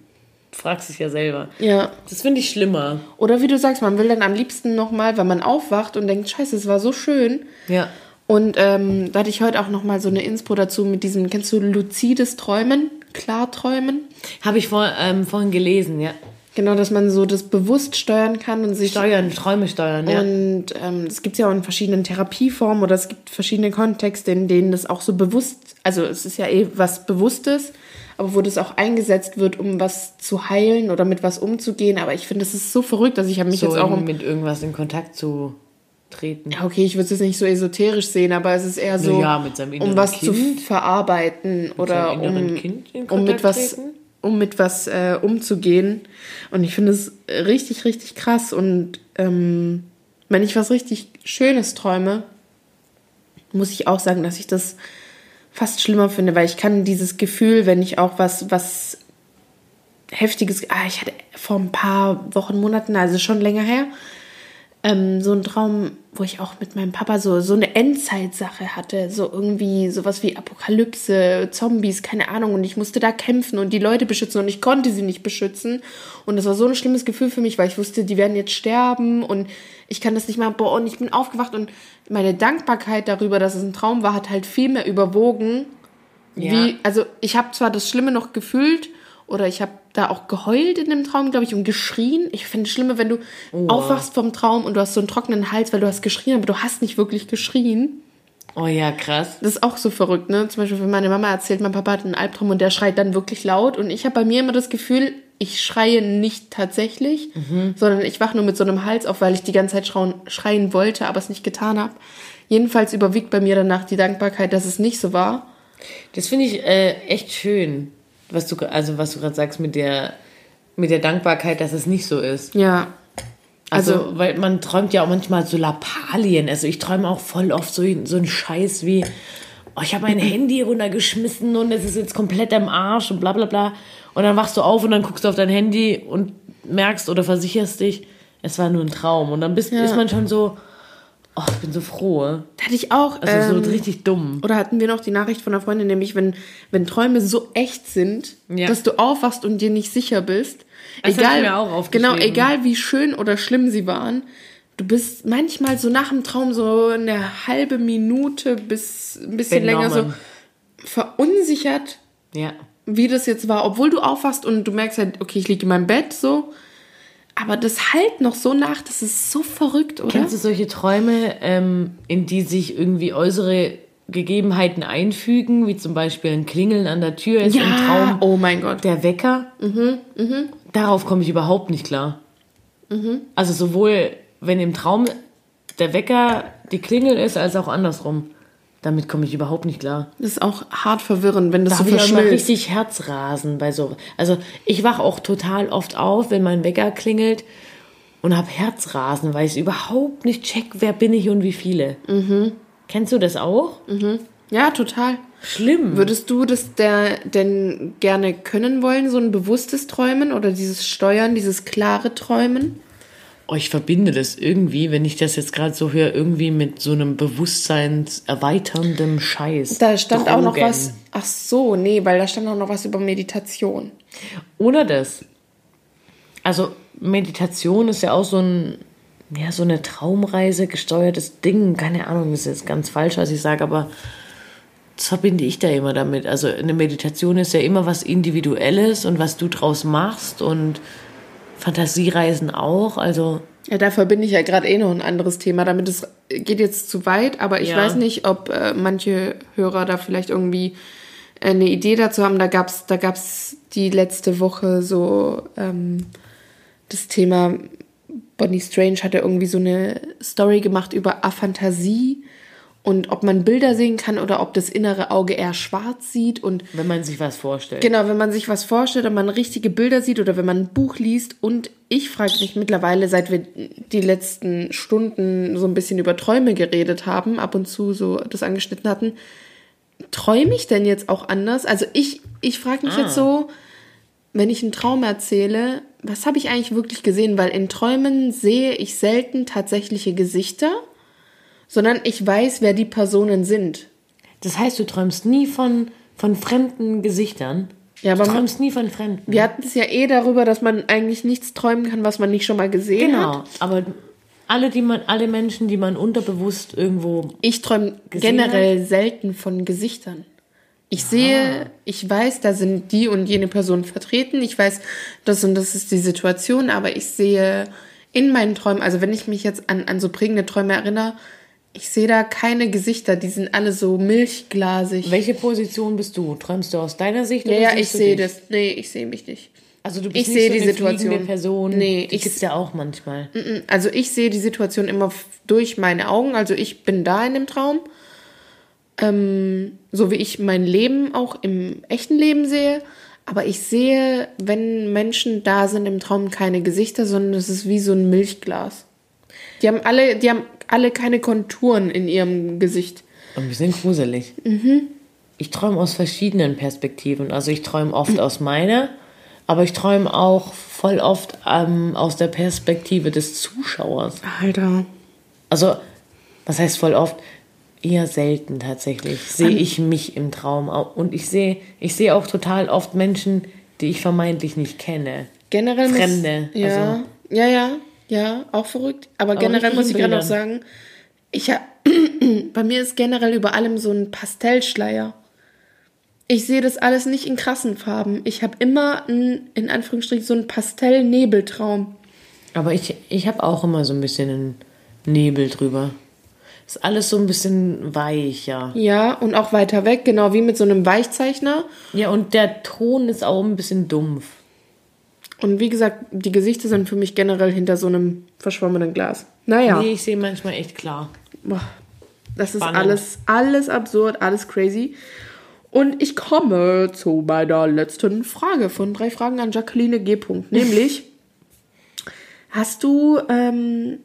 fragst dich ja selber. ja. Das finde ich schlimmer. Oder wie du sagst, man will dann am liebsten nochmal, wenn man aufwacht und denkt, scheiße, es war so schön. Ja. Und ähm, da hatte ich heute auch nochmal so eine Inspo dazu mit diesem, kennst du luzides Träumen? Klarträumen? Habe ich vor, ähm, vorhin gelesen, ja. Genau, dass man so das bewusst steuern kann und sich Steuern, Träume steuern, ja. Und ähm, das gibt es ja auch in verschiedenen Therapieformen oder es gibt verschiedene Kontexte, in denen das auch so bewusst, also es ist ja eh was Bewusstes, aber wo das auch eingesetzt wird, um was zu heilen oder mit was umzugehen. Aber ich finde, das ist so verrückt, dass ich habe mich so jetzt auch um. mit irgendwas in Kontakt zu treten. Ja, okay, ich würde es jetzt nicht so esoterisch sehen, aber es ist eher so, ja, mit seinem um was zu Kind. verarbeiten oder seinem inneren um, um mit was, treten? um mit was äh, umzugehen. Und ich finde es richtig, richtig krass. Und ähm, wenn ich was richtig Schönes träume, muss ich auch sagen, dass ich das fast schlimmer finde, weil ich kann dieses Gefühl, wenn ich auch was, was heftiges, ah, ich hatte vor ein paar Wochen, Monaten, also schon länger her, ähm, so ein Traum, wo ich auch mit meinem Papa so, so eine Endzeitsache hatte. So irgendwie sowas wie Apokalypse, Zombies, keine Ahnung. Und ich musste da kämpfen und die Leute beschützen und ich konnte sie nicht beschützen. Und das war so ein schlimmes Gefühl für mich, weil ich wusste, die werden jetzt sterben und ich kann das nicht machen. Boah, und ich bin aufgewacht und meine Dankbarkeit darüber, dass es ein Traum war, hat halt viel mehr überwogen. Ja. Wie, also ich habe zwar das Schlimme noch gefühlt oder ich habe da auch geheult in dem Traum, glaube ich, und geschrien. Ich finde es schlimmer, wenn du aufwachst vom Traum und du hast so einen trockenen Hals, weil du hast geschrien, aber du hast nicht wirklich geschrien. Oh ja, krass. Das ist auch so verrückt, ne? Zum Beispiel, wenn meine Mama erzählt, mein Papa hat einen Albtraum und der schreit dann wirklich laut. Und ich habe bei mir immer das Gefühl, ich schreie nicht tatsächlich, sondern ich wach nur mit so einem Hals auf, weil ich die ganze Zeit schrauen, schreien wollte, aber es nicht getan habe. Jedenfalls überwiegt bei mir danach die Dankbarkeit, dass es nicht so war. Das finde ich äh, echt schön, was du, also was du gerade sagst mit der, mit der Dankbarkeit, dass es nicht so ist. Ja. Also, Also- weil man träumt ja auch manchmal so Lappalien. Also ich träume auch voll oft so, so einen Scheiß wie, oh, ich habe mein Handy runtergeschmissen und es ist jetzt komplett am Arsch und bla bla bla. Und dann wachst du auf und dann guckst du auf dein Handy und merkst oder versicherst dich, es war nur ein Traum. Und dann bist, Ja. ist man schon so, oh, ich bin so froh. Da hatte ich auch. Also ähm, so richtig dumm. Oder hatten wir noch die Nachricht von einer Freundin, nämlich wenn, wenn Träume so echt sind, Ja. dass du aufwachst und dir nicht sicher bist. Das ich mir auch aufgeschrieben. Genau, egal wie schön oder schlimm sie waren, du bist manchmal so nach dem Traum so eine halbe Minute bis ein bisschen länger so verunsichert, Ja. wie das jetzt war, obwohl du aufwachst und du merkst halt, okay, ich liege in meinem Bett so. Aber das halt noch so nach, das ist so verrückt, oder? Kennst du solche Träume, ähm, in die sich irgendwie äußere Gegebenheiten einfügen, wie zum Beispiel ein Klingeln an der Tür ist im Traum oh mein Gott. der Wecker? Darauf komme ich überhaupt nicht klar. Also sowohl, wenn im Traum der Wecker die Klingel ist, als auch andersrum. Damit komme ich überhaupt nicht klar. Das ist auch hart verwirrend, wenn das Da so habe ich auch immer verschmilzt. richtig Herzrasen bei so. Also ich wache auch total oft auf, wenn mein Wecker klingelt und habe Herzrasen, weil ich überhaupt nicht check, wer bin ich und wie viele. Kennst du das auch? Ja, total. Schlimm. Würdest du das der, denn gerne können wollen, so ein bewusstes Träumen oder dieses Steuern, dieses klare Träumen? Ich verbinde das irgendwie, wenn ich das jetzt gerade so höre, irgendwie mit so einem bewusstseinserweiterndem Scheiß. Da stand auch noch Drogen. was. Ach so, nee, weil da stand auch noch was über Meditation. Oder das. Also Meditation ist ja auch so ein, ja, so eine Traumreise gesteuertes Ding. Keine Ahnung, das ist jetzt ganz falsch, was ich sage, aber das verbinde ich da immer damit. Also eine Meditation ist ja immer was Individuelles und was du draus machst und Fantasiereisen auch. Also Ja, da verbinde ich ja gerade eh noch ein anderes Thema. Damit es geht jetzt zu weit, aber ich Ja. weiß nicht, ob äh, manche Hörer da vielleicht irgendwie äh, eine Idee dazu haben. Da gab's, da gab's die letzte Woche so ähm, das Thema Bonnie Strange hatte irgendwie so eine Story gemacht über Aphantasie und ob man Bilder sehen kann oder ob das innere Auge eher schwarz sieht und wenn man sich was vorstellt. Genau, wenn man sich was vorstellt und man richtige Bilder sieht oder wenn man ein Buch liest. Und ich frage mich mittlerweile, seit wir die letzten Stunden so ein bisschen über Träume geredet haben, ab und zu so das angeschnitten hatten, träume ich denn jetzt auch anders? Also ich, ich frage mich jetzt so, wenn ich einen Traum erzähle, was habe ich eigentlich wirklich gesehen? Weil in Träumen sehe ich selten tatsächliche Gesichter, sondern ich weiß, wer die Personen sind. Das heißt, du träumst nie von, von fremden Gesichtern. Ja, du aber man- träumst nie von Fremden. Wir hatten es ja eh darüber, dass man eigentlich nichts träumen kann, was man nicht schon mal gesehen hat. Genau, aber alle, die man, alle Menschen, die man unterbewusst irgendwo. Ich träume generell selten von Gesichtern. Ich sehe, ich weiß, da sind die und jene Personen vertreten. Ich weiß, das und das ist die Situation, aber ich sehe in meinen Träumen, also wenn ich mich jetzt an, an so prägende Träume erinnere, ich sehe da keine Gesichter, die sind alle so milchglasig. Welche Position bist du? Träumst du aus deiner Sicht? Ja, oder ja, ich sehe das. Nee, ich sehe mich nicht. Also du bist Ich nicht so die eine Situation. Person. Nee, die ich- gibt's ja auch manchmal. Mm, Also ich sehe die Situation immer durch meine Augen. Also ich bin da in dem Traum. Ähm, so wie ich mein Leben auch im echten Leben sehe. Aber ich sehe, wenn Menschen da sind im Traum, keine Gesichter, sondern es ist wie so ein Milchglas. Die haben alle, die haben alle keine Konturen in ihrem Gesicht. Und wir sind gruselig. Mhm. Ich träume aus verschiedenen Perspektiven. Also ich träume oft aus meiner, Aber ich träume auch voll oft ähm, aus der Perspektive des Zuschauers. Alter. Also, was heißt voll oft? Eher selten tatsächlich sehe ich mich im Traum. Und ich sehe, ich sehe auch total oft Menschen, die ich vermeintlich nicht kenne. Generell muss- Fremde, Ja, also- ja, ja, ja, auch verrückt. Aber generell richtig muss ich gerade noch sagen, ich hab, bei mir ist generell über allem so ein Pastellschleier. Ich sehe das alles nicht in krassen Farben. Ich habe immer einen, in Anführungsstrichen so einen Pastell-Nebeltraum. Aber ich, ich habe auch immer so ein bisschen einen Nebel drüber. Ist alles so ein bisschen weicher. Ja, und auch weiter weg, genau wie mit so einem Weichzeichner. Ja, und der Ton ist auch ein bisschen dumpf. Und wie gesagt, die Gesichter sind für mich generell hinter so einem verschwommenen Glas. Naja. Nee, ich sehe manchmal echt klar. Boah, das ist Spannend. alles, alles absurd, alles crazy. Und ich komme zu meiner letzten Frage von drei Fragen an Jacqueline G. Nämlich, hast du ähm,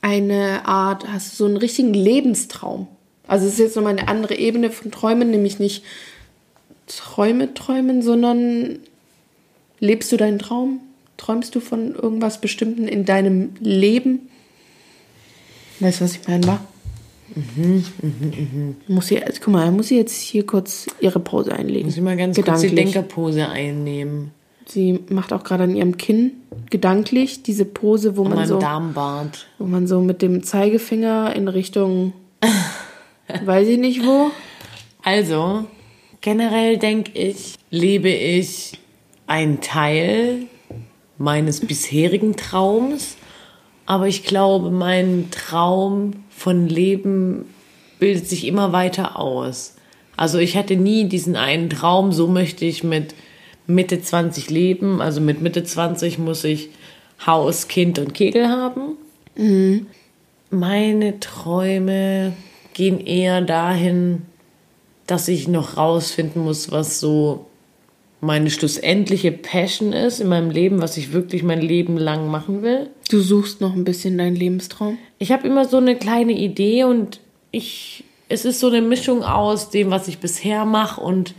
eine Art, hast du so einen richtigen Lebenstraum? Also es ist jetzt nochmal eine andere Ebene von Träumen, nämlich nicht Träume träumen, sondern lebst du deinen Traum? Träumst du von irgendwas Bestimmten in deinem Leben? Weißt du, was ich meine, wa? Muss sie, guck mal, muss sie jetzt hier kurz ihre Pause einlegen. Muss ich mal ganz kurz die. Denkerpose einnehmen. Sie macht auch gerade an ihrem Kinn gedanklich diese Pose, wo An man so, Darmbart. wo man so mit dem Zeigefinger in Richtung, weiß ich nicht wo. Also, generell denke ich, lebe ich einen Teil meines bisherigen Traums, aber ich glaube, mein Traum von Leben bildet sich immer weiter aus. Also ich hatte nie diesen einen Traum, so möchte ich mit Mitte 20 leben. Also mit Mitte 20 muss ich Haus, Kind und Kegel haben. Meine Träume gehen eher dahin, dass ich noch rausfinden muss, was so meine schlussendliche Passion ist in meinem Leben, was ich wirklich mein Leben lang machen will. Du suchst noch ein bisschen deinen Lebenstraum. Ich habe immer so eine kleine Idee und ich, es ist so eine Mischung aus dem, was ich bisher mache und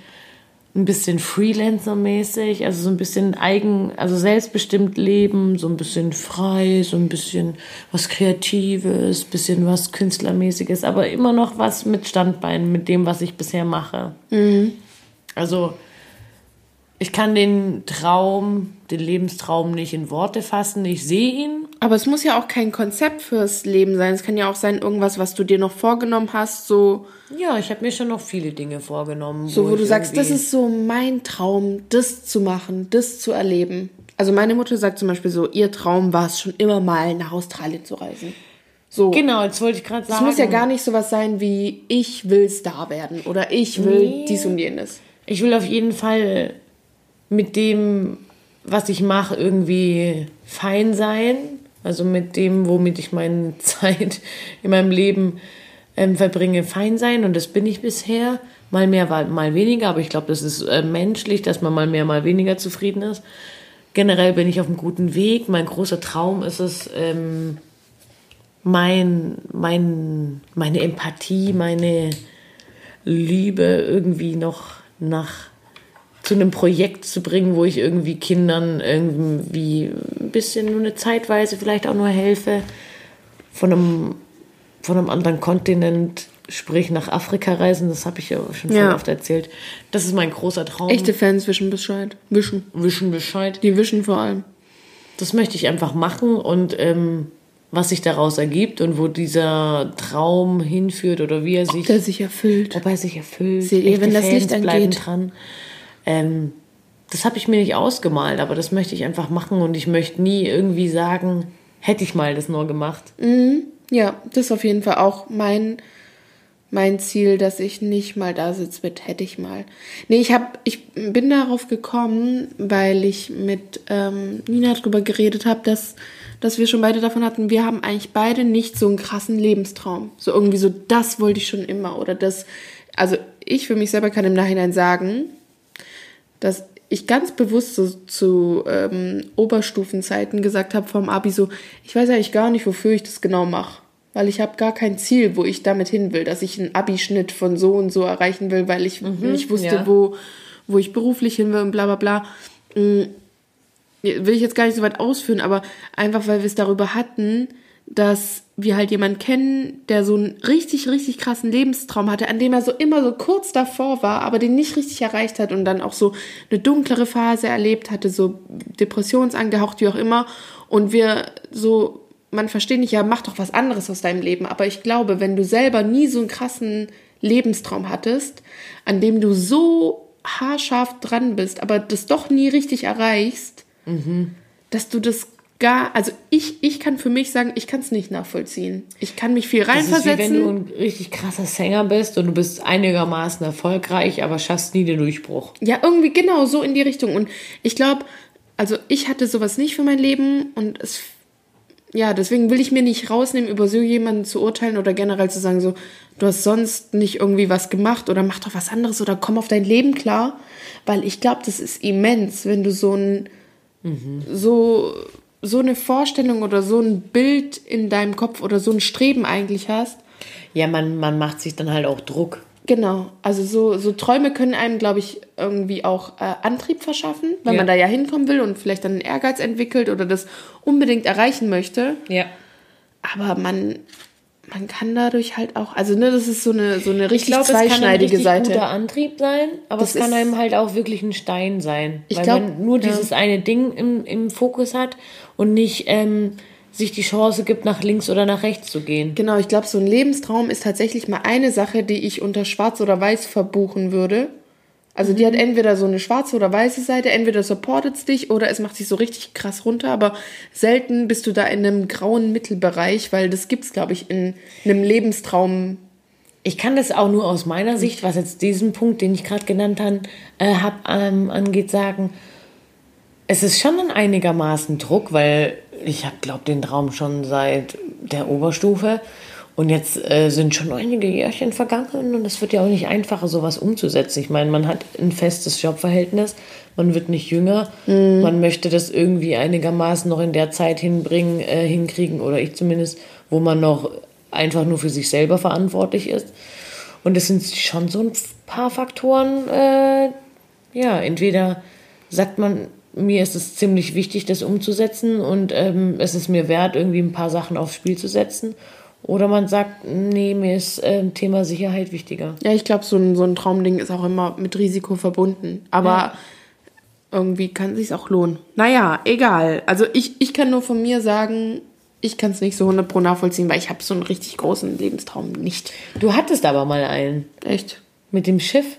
ein bisschen Freelancer-mäßig, also so ein bisschen eigen, also selbstbestimmt leben, so ein bisschen frei, so ein bisschen was Kreatives, bisschen was Künstlermäßiges, aber immer noch was mit Standbeinen, mit dem, was ich bisher mache. Also ich kann den Traum, den Lebenstraum nicht in Worte fassen. Ich sehe ihn, Aber es muss ja auch kein Konzept fürs Leben sein. Es kann ja auch sein, irgendwas, was du dir noch vorgenommen hast, so, Ja, ich habe mir schon noch viele Dinge vorgenommen. so wo ich du sagst, das ist so mein Traum, das zu machen, das zu erleben. Also meine Mutter sagt zum Beispiel so, ihr Traum war es schon immer mal, nach Australien zu reisen. So. Genau, jetzt wollte ich gerade Es sagen. muss ja gar nicht sowas sein wie, ich will Star werden oder ich will Nee. dies und jenes. Ich will auf jeden Fall mit dem, was ich mache, irgendwie fein sein. Also mit dem, womit ich meine Zeit in meinem Leben ähm, verbringe, fein sein. Und das bin ich bisher. Mal mehr, mal- weniger. Aber ich glaube, das ist äh, menschlich, dass man mal mehr, mal weniger zufrieden ist. Generell bin ich auf einem guten Weg. Mein großer Traum ist es, ähm, mein, mein, meine Empathie, meine Liebe irgendwie noch nach zu einem Projekt zu bringen, wo ich irgendwie Kindern irgendwie ein bisschen nur eine Zeitweise vielleicht auch nur helfe von einem, von einem anderen Kontinent, sprich nach Afrika reisen, das habe ich ja schon Ja. oft erzählt. Das ist mein großer Traum. Echte Fans wischen Bescheid. Wischen. Wischen Bescheid. Die wischen vor allem. Das möchte ich einfach machen und ähm, was sich daraus ergibt und wo dieser Traum hinführt oder wie er sich Der sich erfüllt. ob er sich erfüllt. Seht ihr, wenn das Fans Licht angeht? dran. Ähm, das habe ich mir nicht ausgemalt, aber das möchte ich einfach machen und ich möchte nie irgendwie sagen, hätte ich mal das nur gemacht. Ja, das ist auf jeden Fall auch mein, mein Ziel, dass ich nicht mal da sitze mit hätte ich mal. Nee, ich hab, ich bin darauf gekommen, weil ich mit ähm, Nina drüber geredet habe, dass, dass wir schon beide davon hatten, wir haben eigentlich beide nicht so einen krassen Lebenstraum. So irgendwie so, das wollte ich schon immer oder das. Also ich für mich selber kann im Nachhinein sagen, dass ich ganz bewusst so zu ähm, Oberstufenzeiten gesagt habe vom Abi so, ich weiß eigentlich gar nicht, wofür ich das genau mache. Weil ich habe gar kein Ziel, wo ich damit hin will, dass ich einen Abi-Schnitt von so und so erreichen will, weil ich nicht wusste, ja. wo, wo ich beruflich hin will und bla bla bla. will ich jetzt gar nicht so weit ausführen, aber einfach weil wir es darüber hatten, dass wir halt jemanden kennen, der so einen richtig, richtig krassen Lebenstraum hatte, an dem er so immer so kurz davor war, aber den nicht richtig erreicht hat und dann auch so eine dunklere Phase erlebt hatte, so depressionsangehaucht, wie auch immer. Und wir so, man versteht nicht, ja, mach doch was anderes aus deinem Leben. Aber ich glaube, wenn du selber nie so einen krassen Lebenstraum hattest, an dem du so haarscharf dran bist, aber das doch nie richtig erreichst, dass du das gar, also ich, ich kann für mich sagen, ich kann es nicht nachvollziehen. Ich kann mich viel Das ist wie wenn reinversetzen. du ein richtig krasser Sänger bist und du bist einigermaßen erfolgreich, aber schaffst nie den Durchbruch. Ja, irgendwie genau so in die Richtung. Und ich glaube, also ich hatte sowas nicht für mein Leben und es, ja, deswegen will ich mir nicht rausnehmen, über so jemanden zu urteilen oder generell zu sagen, so, du hast sonst nicht irgendwie was gemacht oder mach doch was anderes oder komm auf dein Leben klar. Weil ich glaube, das ist immens, wenn du so ein, so, so eine Vorstellung oder so ein Bild in deinem Kopf oder so ein Streben eigentlich hast. Ja, man, man macht sich dann halt auch Druck. Genau, also so, so Träume können einem, glaube ich, irgendwie auch äh, Antrieb verschaffen, weil Ja. man da ja hinkommen will und vielleicht dann einen Ehrgeiz entwickelt oder das unbedingt erreichen möchte. Ja. Aber man, man kann dadurch halt auch, also ne, das ist so eine, so eine Ich richtig glaube, es kann ein zweischneidige richtig Seite. guter Antrieb sein, aber Das es kann einem halt auch wirklich ein Stein sein. Ich weil glaub, man nur ja. dieses eine Ding im, im Fokus hat und nicht ähm, sich die Chance gibt, nach links oder nach rechts zu gehen. Genau, ich glaube, so ein Lebenstraum ist tatsächlich mal eine Sache, die ich unter Schwarz oder Weiß verbuchen würde. Also die hat entweder so eine schwarze oder weiße Seite, entweder supportet es dich oder es macht sich so richtig krass runter, aber selten bist du da in einem grauen Mittelbereich, weil das gibt's, glaube ich, in einem Lebenstraum. Ich kann das auch nur aus meiner Sicht, was jetzt diesen Punkt, den ich gerade genannt habe, äh, hab, ähm, angeht, sagen. Es ist schon ein einigermaßen Druck, weil ich habe, glaube den Traum schon seit der Oberstufe. Und jetzt äh, sind schon einige Jährchen vergangen und es wird ja auch nicht einfacher, sowas umzusetzen. Ich meine, man hat ein festes Jobverhältnis, man wird nicht jünger, man möchte das irgendwie einigermaßen noch in der Zeit hinbringen, äh, hinkriegen, oder ich zumindest, wo man noch einfach nur für sich selber verantwortlich ist. Und es sind schon so ein paar Faktoren, äh, ja, entweder sagt man, mir ist es ziemlich wichtig, das umzusetzen und ähm, es ist mir wert, irgendwie ein paar Sachen aufs Spiel zu setzen. Oder man sagt, nee, mir ist ähm, Thema Sicherheit wichtiger. Ja, ich glaube, so ein, so ein Traumding ist auch immer mit Risiko verbunden. Aber Ja. irgendwie kann sich's auch lohnen. Naja, egal. Also ich, ich kann nur von mir sagen, ich kann es nicht so 100 pro nachvollziehen, weil ich habe so einen richtig großen Lebenstraum nicht. Du hattest aber mal einen Echt. mit dem Schiff.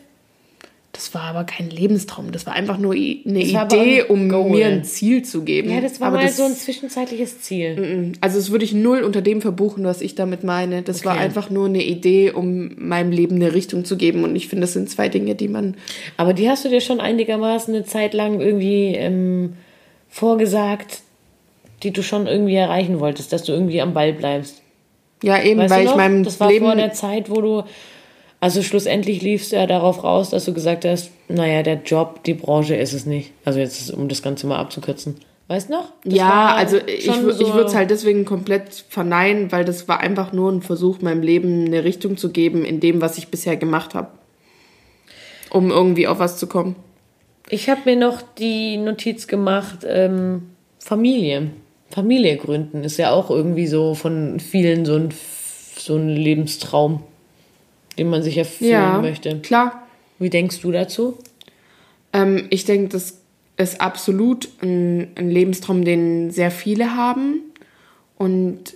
Das war aber kein Lebenstraum. Das war einfach nur eine Das war Idee, ein um Goal. mir ein Ziel zu geben. Ja, das war aber mal das, so ein zwischenzeitliches Ziel. Also das würde ich null unter dem verbuchen, was ich damit meine. Das war Okay. einfach nur eine Idee, um meinem Leben eine Richtung zu geben. Und ich finde, das sind zwei Dinge, die man. Aber die hast du dir schon einigermaßen eine Zeit lang irgendwie ähm, vorgesagt, die du schon irgendwie erreichen wolltest, dass du irgendwie am Ball bleibst. Ja, eben, Weißt weil ich meinem das war Leben. vor der Zeit, wo du, also schlussendlich liefst du ja darauf raus, dass du gesagt hast, naja, der Job, die Branche ist es nicht. Also jetzt, um das Ganze mal abzukürzen. Weißt du noch? Das ja, also ich, wür- ich so- würde es halt deswegen komplett verneinen, weil das war einfach nur ein Versuch, meinem Leben eine Richtung zu geben in dem, was ich bisher gemacht habe. Um irgendwie auf was zu kommen. Ich habe mir noch die Notiz gemacht, ähm, Familie. Familie gründen ist ja auch irgendwie so von vielen so ein, so ein Lebenstraum, den man sich erfüllen Ja, möchte. klar. Wie denkst du dazu? Ähm, ich denke, das ist absolut ein, ein Lebenstraum, den sehr viele haben und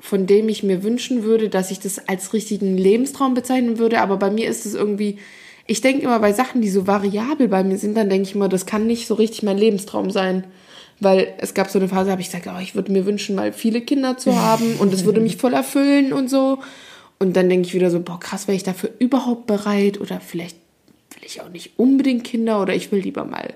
von dem ich mir wünschen würde, dass ich das als richtigen Lebenstraum bezeichnen würde. Aber bei mir ist es irgendwie, ich denke immer bei Sachen, die so variabel bei mir sind, dann denke ich immer, das kann nicht so richtig mein Lebenstraum sein. Weil es gab so eine Phase, da habe ich gesagt, oh, ich würde mir wünschen, mal viele Kinder zu haben und es würde mich voll erfüllen und so. Und dann denke ich wieder so, boah, krass, wäre ich dafür überhaupt bereit? Oder vielleicht will ich auch nicht unbedingt Kinder oder ich will lieber mal,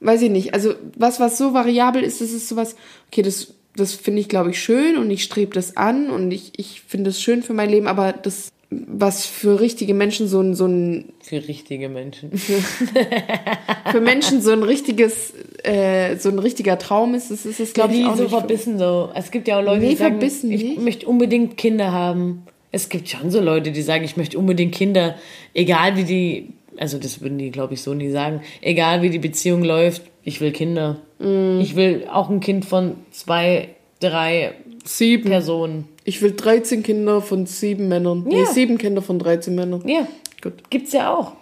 weiß ich nicht. Also was, was so variabel ist, das ist sowas, okay, das, das finde ich, glaube ich, schön und ich strebe das an und ich, ich finde es schön für mein Leben, aber das, was für richtige Menschen so ein, so ein, Für richtige Menschen. für Menschen so ein richtiges, äh, so ein richtiger Traum ist, das ist es, glaube ich, die auch so nicht. für- verbissen so. Es gibt ja auch Leute, Nee, die sagen, verbissen ich nicht. möchte unbedingt Kinder haben. Es gibt schon so Leute, die sagen, ich möchte unbedingt Kinder, egal wie die, also das würden die, glaube ich, so nie sagen, egal wie die Beziehung läuft, Ich will Kinder. Ich will auch ein Kind von zwei, drei Sieben. Personen. Ich will 13 Kinder von sieben Männern. Nee, Ja. sieben Kinder von 13 Männern. Ja, Gut. gibt's ja auch.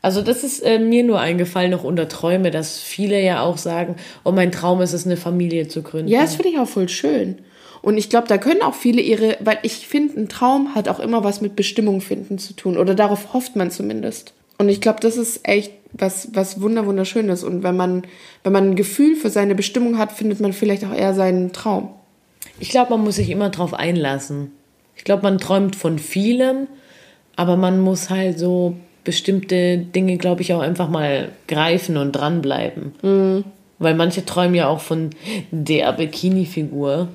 Also das ist äh, mir nur eingefallen noch unter Träume, dass viele ja auch sagen, oh mein Traum ist es, eine Familie zu gründen. Ja, das finde ich auch voll schön. Und ich glaube, da können auch viele ihre, weil ich finde, ein Traum hat auch immer was mit Bestimmung finden zu tun. Oder darauf hofft man zumindest. Und ich glaube, das ist echt was, was wunder wunderschönes. Und wenn man, wenn man ein Gefühl für seine Bestimmung hat, findet man vielleicht auch eher seinen Traum. Ich glaube, man muss sich immer drauf einlassen. Ich glaube, man träumt von vielem, aber man muss halt so bestimmte Dinge, glaube ich, auch einfach mal greifen und dranbleiben. Weil manche träumen ja auch von der Bikini-Figur.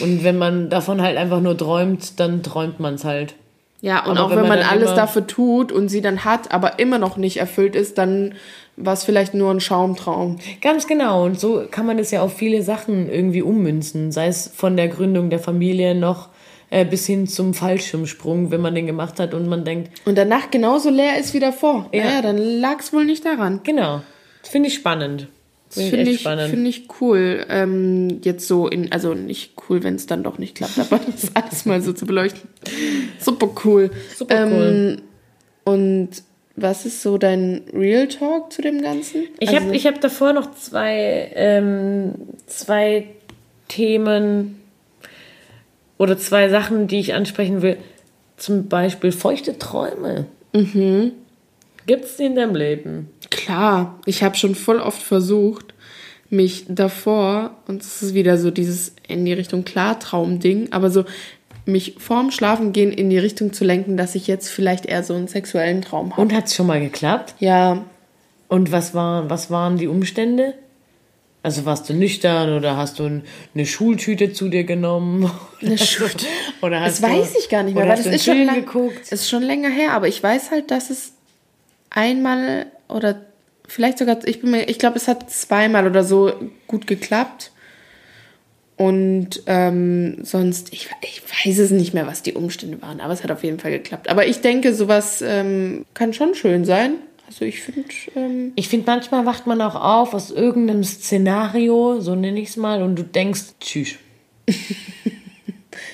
Und wenn man davon halt einfach nur träumt, dann träumt man es halt. Ja, und Aber auch wenn wenn, man alles dafür tut und sie dann hat, aber immer noch nicht erfüllt ist, dann war es vielleicht nur ein Schaumtraum. Ganz genau. Und so kann man das ja auf viele Sachen irgendwie ummünzen. Sei es von der Gründung der Familie noch äh, bis hin zum Fallschirmsprung, wenn man den gemacht hat und man denkt, Und danach genauso leer ist wie davor. Ja. Naja, dann lag es wohl nicht daran. genau. Finde ich spannend. Das Finde ich echt ich, find ich cool. Ähm, jetzt so in, also nicht cool, wenn es dann doch nicht klappt, aber das alles mal so zu beleuchten. Super cool. Super cool. Ähm, und was ist so dein Real Talk zu dem Ganzen? Ich Also- habe hab davor noch zwei, ähm, zwei Themen oder zwei Sachen, die ich ansprechen will. Zum Beispiel feuchte Träume. Mhm. Gibt es die in deinem Leben? Klar, ich habe schon voll oft versucht, mich davor, und es ist wieder so dieses in die Richtung Klartraum-Ding, aber so mich vorm Schlafengehen in die Richtung zu lenken, dass ich jetzt vielleicht eher so einen sexuellen Traum habe. Und hat es schon mal geklappt? Ja, Und was, war, was waren die Umstände? Also warst du nüchtern oder hast du ein- eine Schultüte zu dir genommen? Eine Schultüte? Oder hast das du, weiß ich gar nicht mehr, weil das ist schon, lang, geguckt. ist schon länger her, aber ich weiß halt, dass es einmal oder vielleicht sogar, ich bin mir, ich glaube, es hat zweimal oder so gut geklappt. Und ähm, sonst, ich, ich weiß es nicht mehr, was die Umstände waren, aber es hat auf jeden Fall geklappt. Aber ich denke, sowas ähm, kann schon schön sein. Also ich finde, ähm, Ich finde, manchmal wacht man auch auf aus irgendeinem Szenario, so nenne ich es mal, und du denkst, tschüss,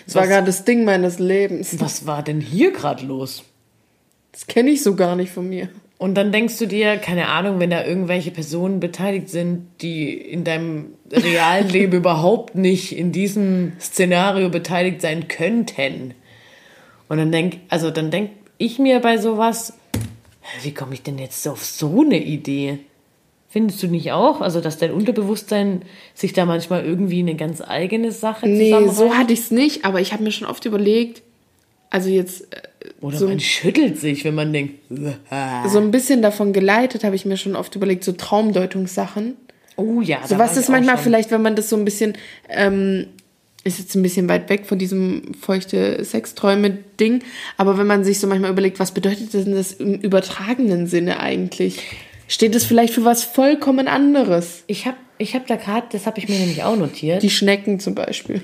es war gerade das Ding meines Lebens. was war denn hier gerade los? Das kenne ich so gar nicht von mir. Und dann denkst du dir, keine Ahnung, wenn da irgendwelche Personen beteiligt sind, die in deinem realen Leben überhaupt nicht in diesem Szenario beteiligt sein könnten. Und dann denk, also dann denk ich mir bei sowas, wie komme ich denn jetzt auf so eine Idee? Findest du nicht auch? Also, dass dein Unterbewusstsein sich da manchmal irgendwie eine ganz eigene Sache Nee, so hatte ich es nicht, aber ich habe mir schon oft überlegt, also jetzt äh, Oder so, man schüttelt sich, wenn man denkt, so ein bisschen davon geleitet, habe ich mir schon oft überlegt, so Traumdeutungssachen. oh ja. So was ist manchmal vielleicht, wenn man das so ein bisschen, ähm, ist jetzt ein bisschen weit weg von diesem feuchte Sexträume-Ding, aber wenn man sich so manchmal überlegt, was bedeutet denn das im übertragenen Sinne eigentlich? Steht es vielleicht für was vollkommen anderes? Ich habe ich hab da gerade, das habe ich mir nämlich auch notiert. Die Schnecken zum Beispiel.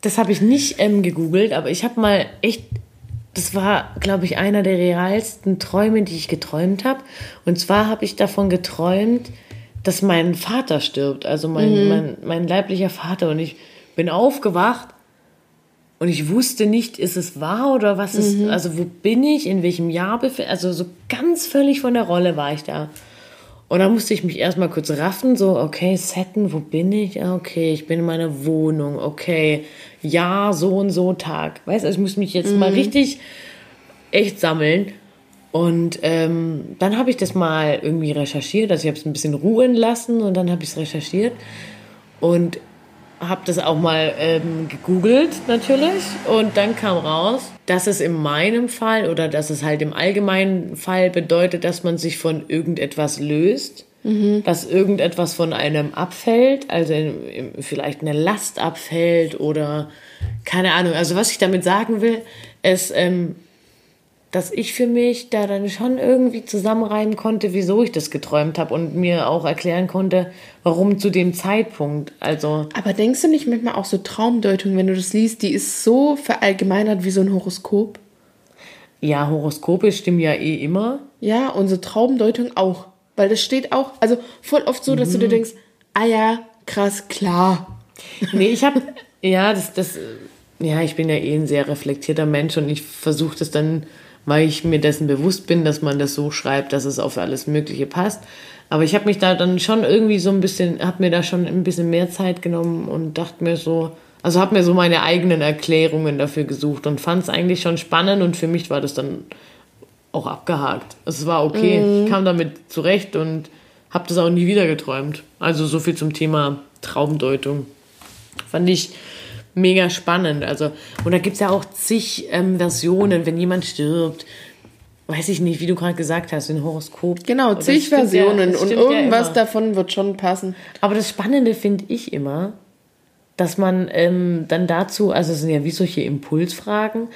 Das habe ich nicht ähm, gegoogelt, aber ich habe mal echt, das war, glaube ich, einer der realsten Träume, die ich geträumt habe. Und zwar habe ich davon geträumt, dass mein Vater stirbt, also mein, mein, mein leiblicher Vater. Und ich bin aufgewacht und ich wusste nicht, ist es wahr oder was ist, also wo bin ich, in welchem Jahr befinde Also so ganz völlig von der Rolle war ich da. Und dann musste ich mich erstmal kurz raffen, so, okay, setten, wo bin ich? Okay, ich bin in meiner Wohnung, okay, ja, so und so Tag. Weißt du, ich muss mich jetzt mal richtig echt sammeln. Und ähm, dann habe ich das mal irgendwie recherchiert, also ich habe es ein bisschen ruhen lassen und dann habe ich es recherchiert und habe das auch mal ähm, gegoogelt natürlich und dann kam raus, dass es in meinem Fall oder dass es halt im allgemeinen Fall bedeutet, dass man sich von irgendetwas löst, dass irgendetwas von einem abfällt, also vielleicht eine Last abfällt oder keine Ahnung. Also was ich damit sagen will, ist, ähm, dass ich für mich da dann schon irgendwie zusammenreimen konnte, wieso ich das geträumt habe und mir auch erklären konnte, warum zu dem Zeitpunkt. Also Aber denkst du nicht manchmal auch so Traumdeutung, wenn du das liest, die ist so verallgemeinert wie so ein Horoskop? ja, Horoskope stimmen ja eh immer. Ja, unsere Traumdeutung auch. Weil das steht auch, also voll oft so, dass du Mhm. dir denkst, ah ja, krass, klar. Nee, ich habe, ja, das, das, ja, ich bin ja eh ein sehr reflektierter Mensch und ich versuche das dann, weil ich mir dessen bewusst bin, dass man das so schreibt, dass es auf alles Mögliche passt. Aber ich habe mich da dann schon irgendwie so ein bisschen, habe mir da schon ein bisschen mehr Zeit genommen und dachte mir so, also habe mir so meine eigenen Erklärungen dafür gesucht und fand es eigentlich schon spannend und für mich war das dann auch abgehakt. Es war okay, ich kam damit zurecht und habe das auch nie wieder geträumt. Also so viel zum Thema Traumdeutung. Fand ich mega spannend. Also, und da gibt es ja auch zig ähm, Versionen, wenn jemand stirbt. Weiß ich nicht, wie du gerade gesagt hast, ein Horoskop. Genau, zig ja- Versionen das und ja irgendwas immer. davon wird schon passen. Aber das Spannende finde ich immer, dass man ähm, dann dazu, also es sind ja wie solche Impulsfragen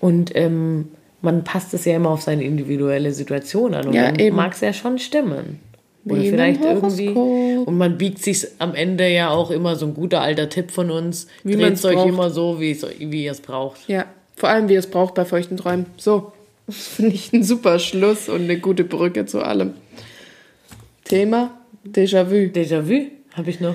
und ähm, man passt es ja immer auf seine individuelle Situation an und Ja, dann mag es ja schon stimmen. Oder Wie vielleicht irgendwie. Und man biegt sich am Ende ja auch immer so ein guter alter Tipp von uns. Wie Dreht man's euch braucht. immer so, wie, es- wie ihr es braucht. Ja, vor allem, wie ihr es braucht bei feuchten Träumen. So, finde ich ein super Schluss und eine gute Brücke zu allem. Thema Déjà-vu. Déjà-vu habe ich noch.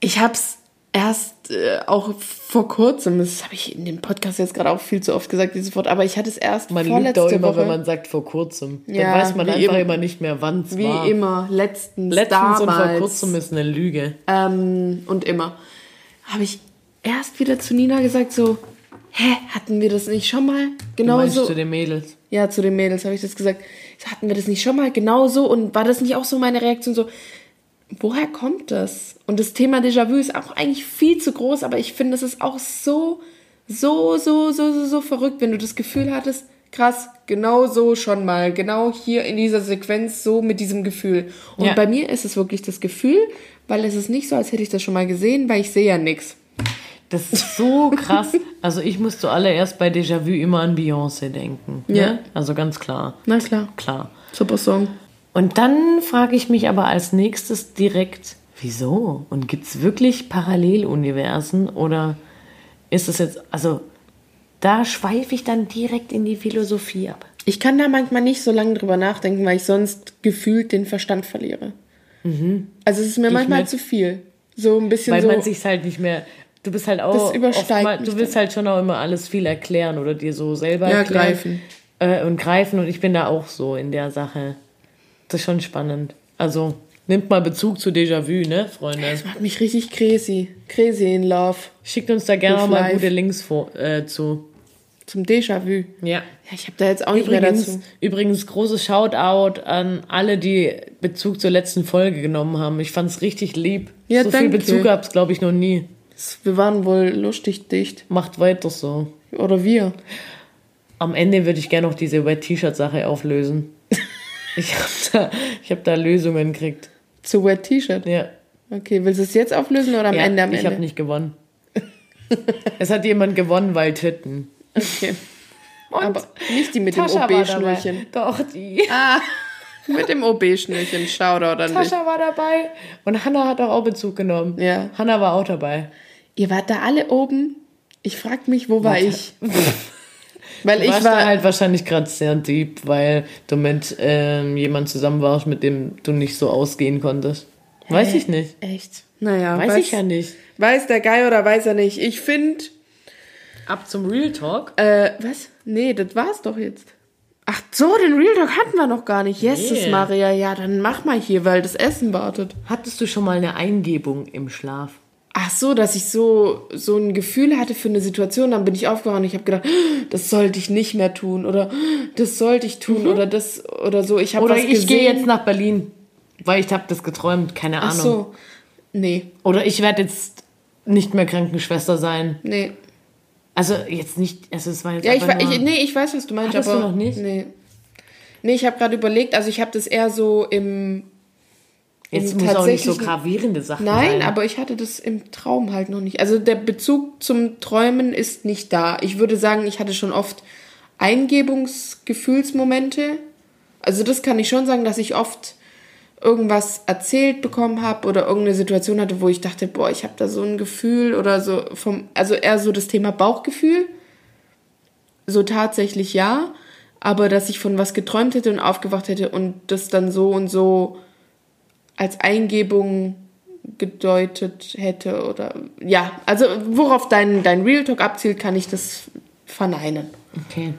Ich habe es erst äh, auch vor kurzem, das habe ich in dem Podcast jetzt gerade auch viel zu oft gesagt, dieses Wort, aber ich hatte es erst Man lügt vorletzte doch immer, Woche. wenn man sagt vor kurzem. Dann Ja, weiß man wie einfach immer. immer nicht mehr, wann es wie war. immer, letztens, Letztens und vor damals. kurzem ist eine Lüge. ähm, und immer. Habe ich erst wieder zu Nina gesagt, so, hä, hatten wir das nicht schon mal? Du Genau meinst so. zu den Mädels. Ja, zu den Mädels habe ich das gesagt. So, hatten wir das nicht schon mal genau so? Und war das nicht auch so meine Reaktion so, woher kommt das? Und das Thema Déjà-vu ist auch eigentlich viel zu groß, aber ich finde, es ist auch so, so, so, so, so, so verrückt, wenn du das Gefühl hattest, krass, genau so schon mal, genau hier in dieser Sequenz, so mit diesem Gefühl. Und Ja. bei mir ist es wirklich das Gefühl, weil es ist nicht so, als hätte ich das schon mal gesehen, weil ich sehe ja nichts. Das ist so krass. Also ich muss zuallererst bei Déjà-vu immer an Beyoncé denken. Ja. Ne? Also ganz klar. Na klar, Klar. super Song. Und dann frage ich mich aber als nächstes direkt, wieso? Und gibt es wirklich Paralleluniversen oder ist es jetzt, also da schweife ich dann direkt in die Philosophie ab. Ich kann da manchmal nicht so lange drüber nachdenken, weil ich sonst gefühlt den Verstand verliere. Also es ist mir manchmal mit. zu viel. So ein bisschen Weil so. man sich halt nicht mehr, du bist halt auch, Das übersteigt oftmal- mich du willst halt schon auch immer alles viel erklären oder dir so selber Ja, erklären. greifen. Äh, und greifen und ich bin da auch so in der Sache. Das ist schon spannend. Also nimmt mal Bezug zu Déjà-vu, ne, Freunde? das macht mich richtig crazy. Crazy in love. Schickt uns da gerne mal life. gute Links vor, äh, zu. Zum Déjà-vu. Ja. Ja, ich habe da jetzt auch nicht mehr Übrigens, dazu. übrigens großes Shoutout an alle, die Bezug zur letzten Folge genommen haben. Ich fand's richtig lieb. Ja, so danke. viel Bezug gab's, glaube ich, noch nie. Wir waren wohl lustig dicht. Macht weiter so. Oder wir. Am Ende würde ich gerne noch diese Wet-T-Shirt-Sache auflösen. Ich habe da, ich hab da Lösungen gekriegt. Zu Wet T-Shirt. Ja. Okay, willst du es jetzt auflösen oder am ja Ende? Am ich habe nicht gewonnen. es hat jemand gewonnen, weil Titten. Okay. Aber nicht die mit dem Tascha war dabei. OB-Schnürchen. Doch, die. Ah, mit dem OB-Schnürchen. Shoutout an dich. Tascha war dabei. Und Hanna hat auch, auch Bezug genommen. Ja. Hanna war auch dabei. Ihr wart da alle oben. Ich frag mich, wo war Warte. ich? Weil Du ich warst war da halt wahrscheinlich gerade sehr deep, weil du mit ähm, jemand zusammen warst, mit dem du nicht so ausgehen konntest. Weiß ich nicht. Echt? Naja, Weiß ich ja nicht. Weiß der Guy oder weiß er nicht? Ich finde, Ab zum Real Talk. äh, was? Nee, das war's doch jetzt. Ach so, den Real Talk hatten wir noch gar nicht. Jesus, Nee. Maria, ja, dann mach mal hier, weil das Essen wartet. Hattest du schon mal eine Eingebung im Schlaf? Ach so, dass ich so, so ein Gefühl hatte für eine Situation, dann bin ich aufgewacht und ich habe gedacht, das sollte ich nicht mehr tun oder das sollte ich tun oder das oder so. Ich habe Oder ich gehe jetzt nach Berlin, weil ich habe das geträumt, keine Ach Ahnung. so. Nee, Oder ich werde jetzt nicht mehr Krankenschwester sein. nee. Also jetzt nicht, also es war jetzt Ja, ich, wa- ich, nur, nee, ich weiß, was du meinst, aber du noch nicht? Nee. Nee, ich habe gerade überlegt, also ich habe das eher so im jetzt muss auch nicht so gravierende Sachen Nein, sein. aber ich hatte das im Traum halt noch nicht. Also der Bezug zum Träumen ist nicht da. Ich würde sagen, ich hatte schon oft Eingebungsgefühlsmomente. Also das kann ich schon sagen, dass ich oft irgendwas erzählt bekommen habe oder irgendeine Situation hatte, wo ich dachte, boah, ich habe da so ein Gefühl oder so vom, also eher so das Thema Bauchgefühl. So tatsächlich ja. aber dass ich von was geträumt hätte und aufgewacht hätte und das dann so und so als Eingebung gedeutet hätte oder ja, also worauf dein, dein Real Talk abzielt, kann ich das verneinen. Okay.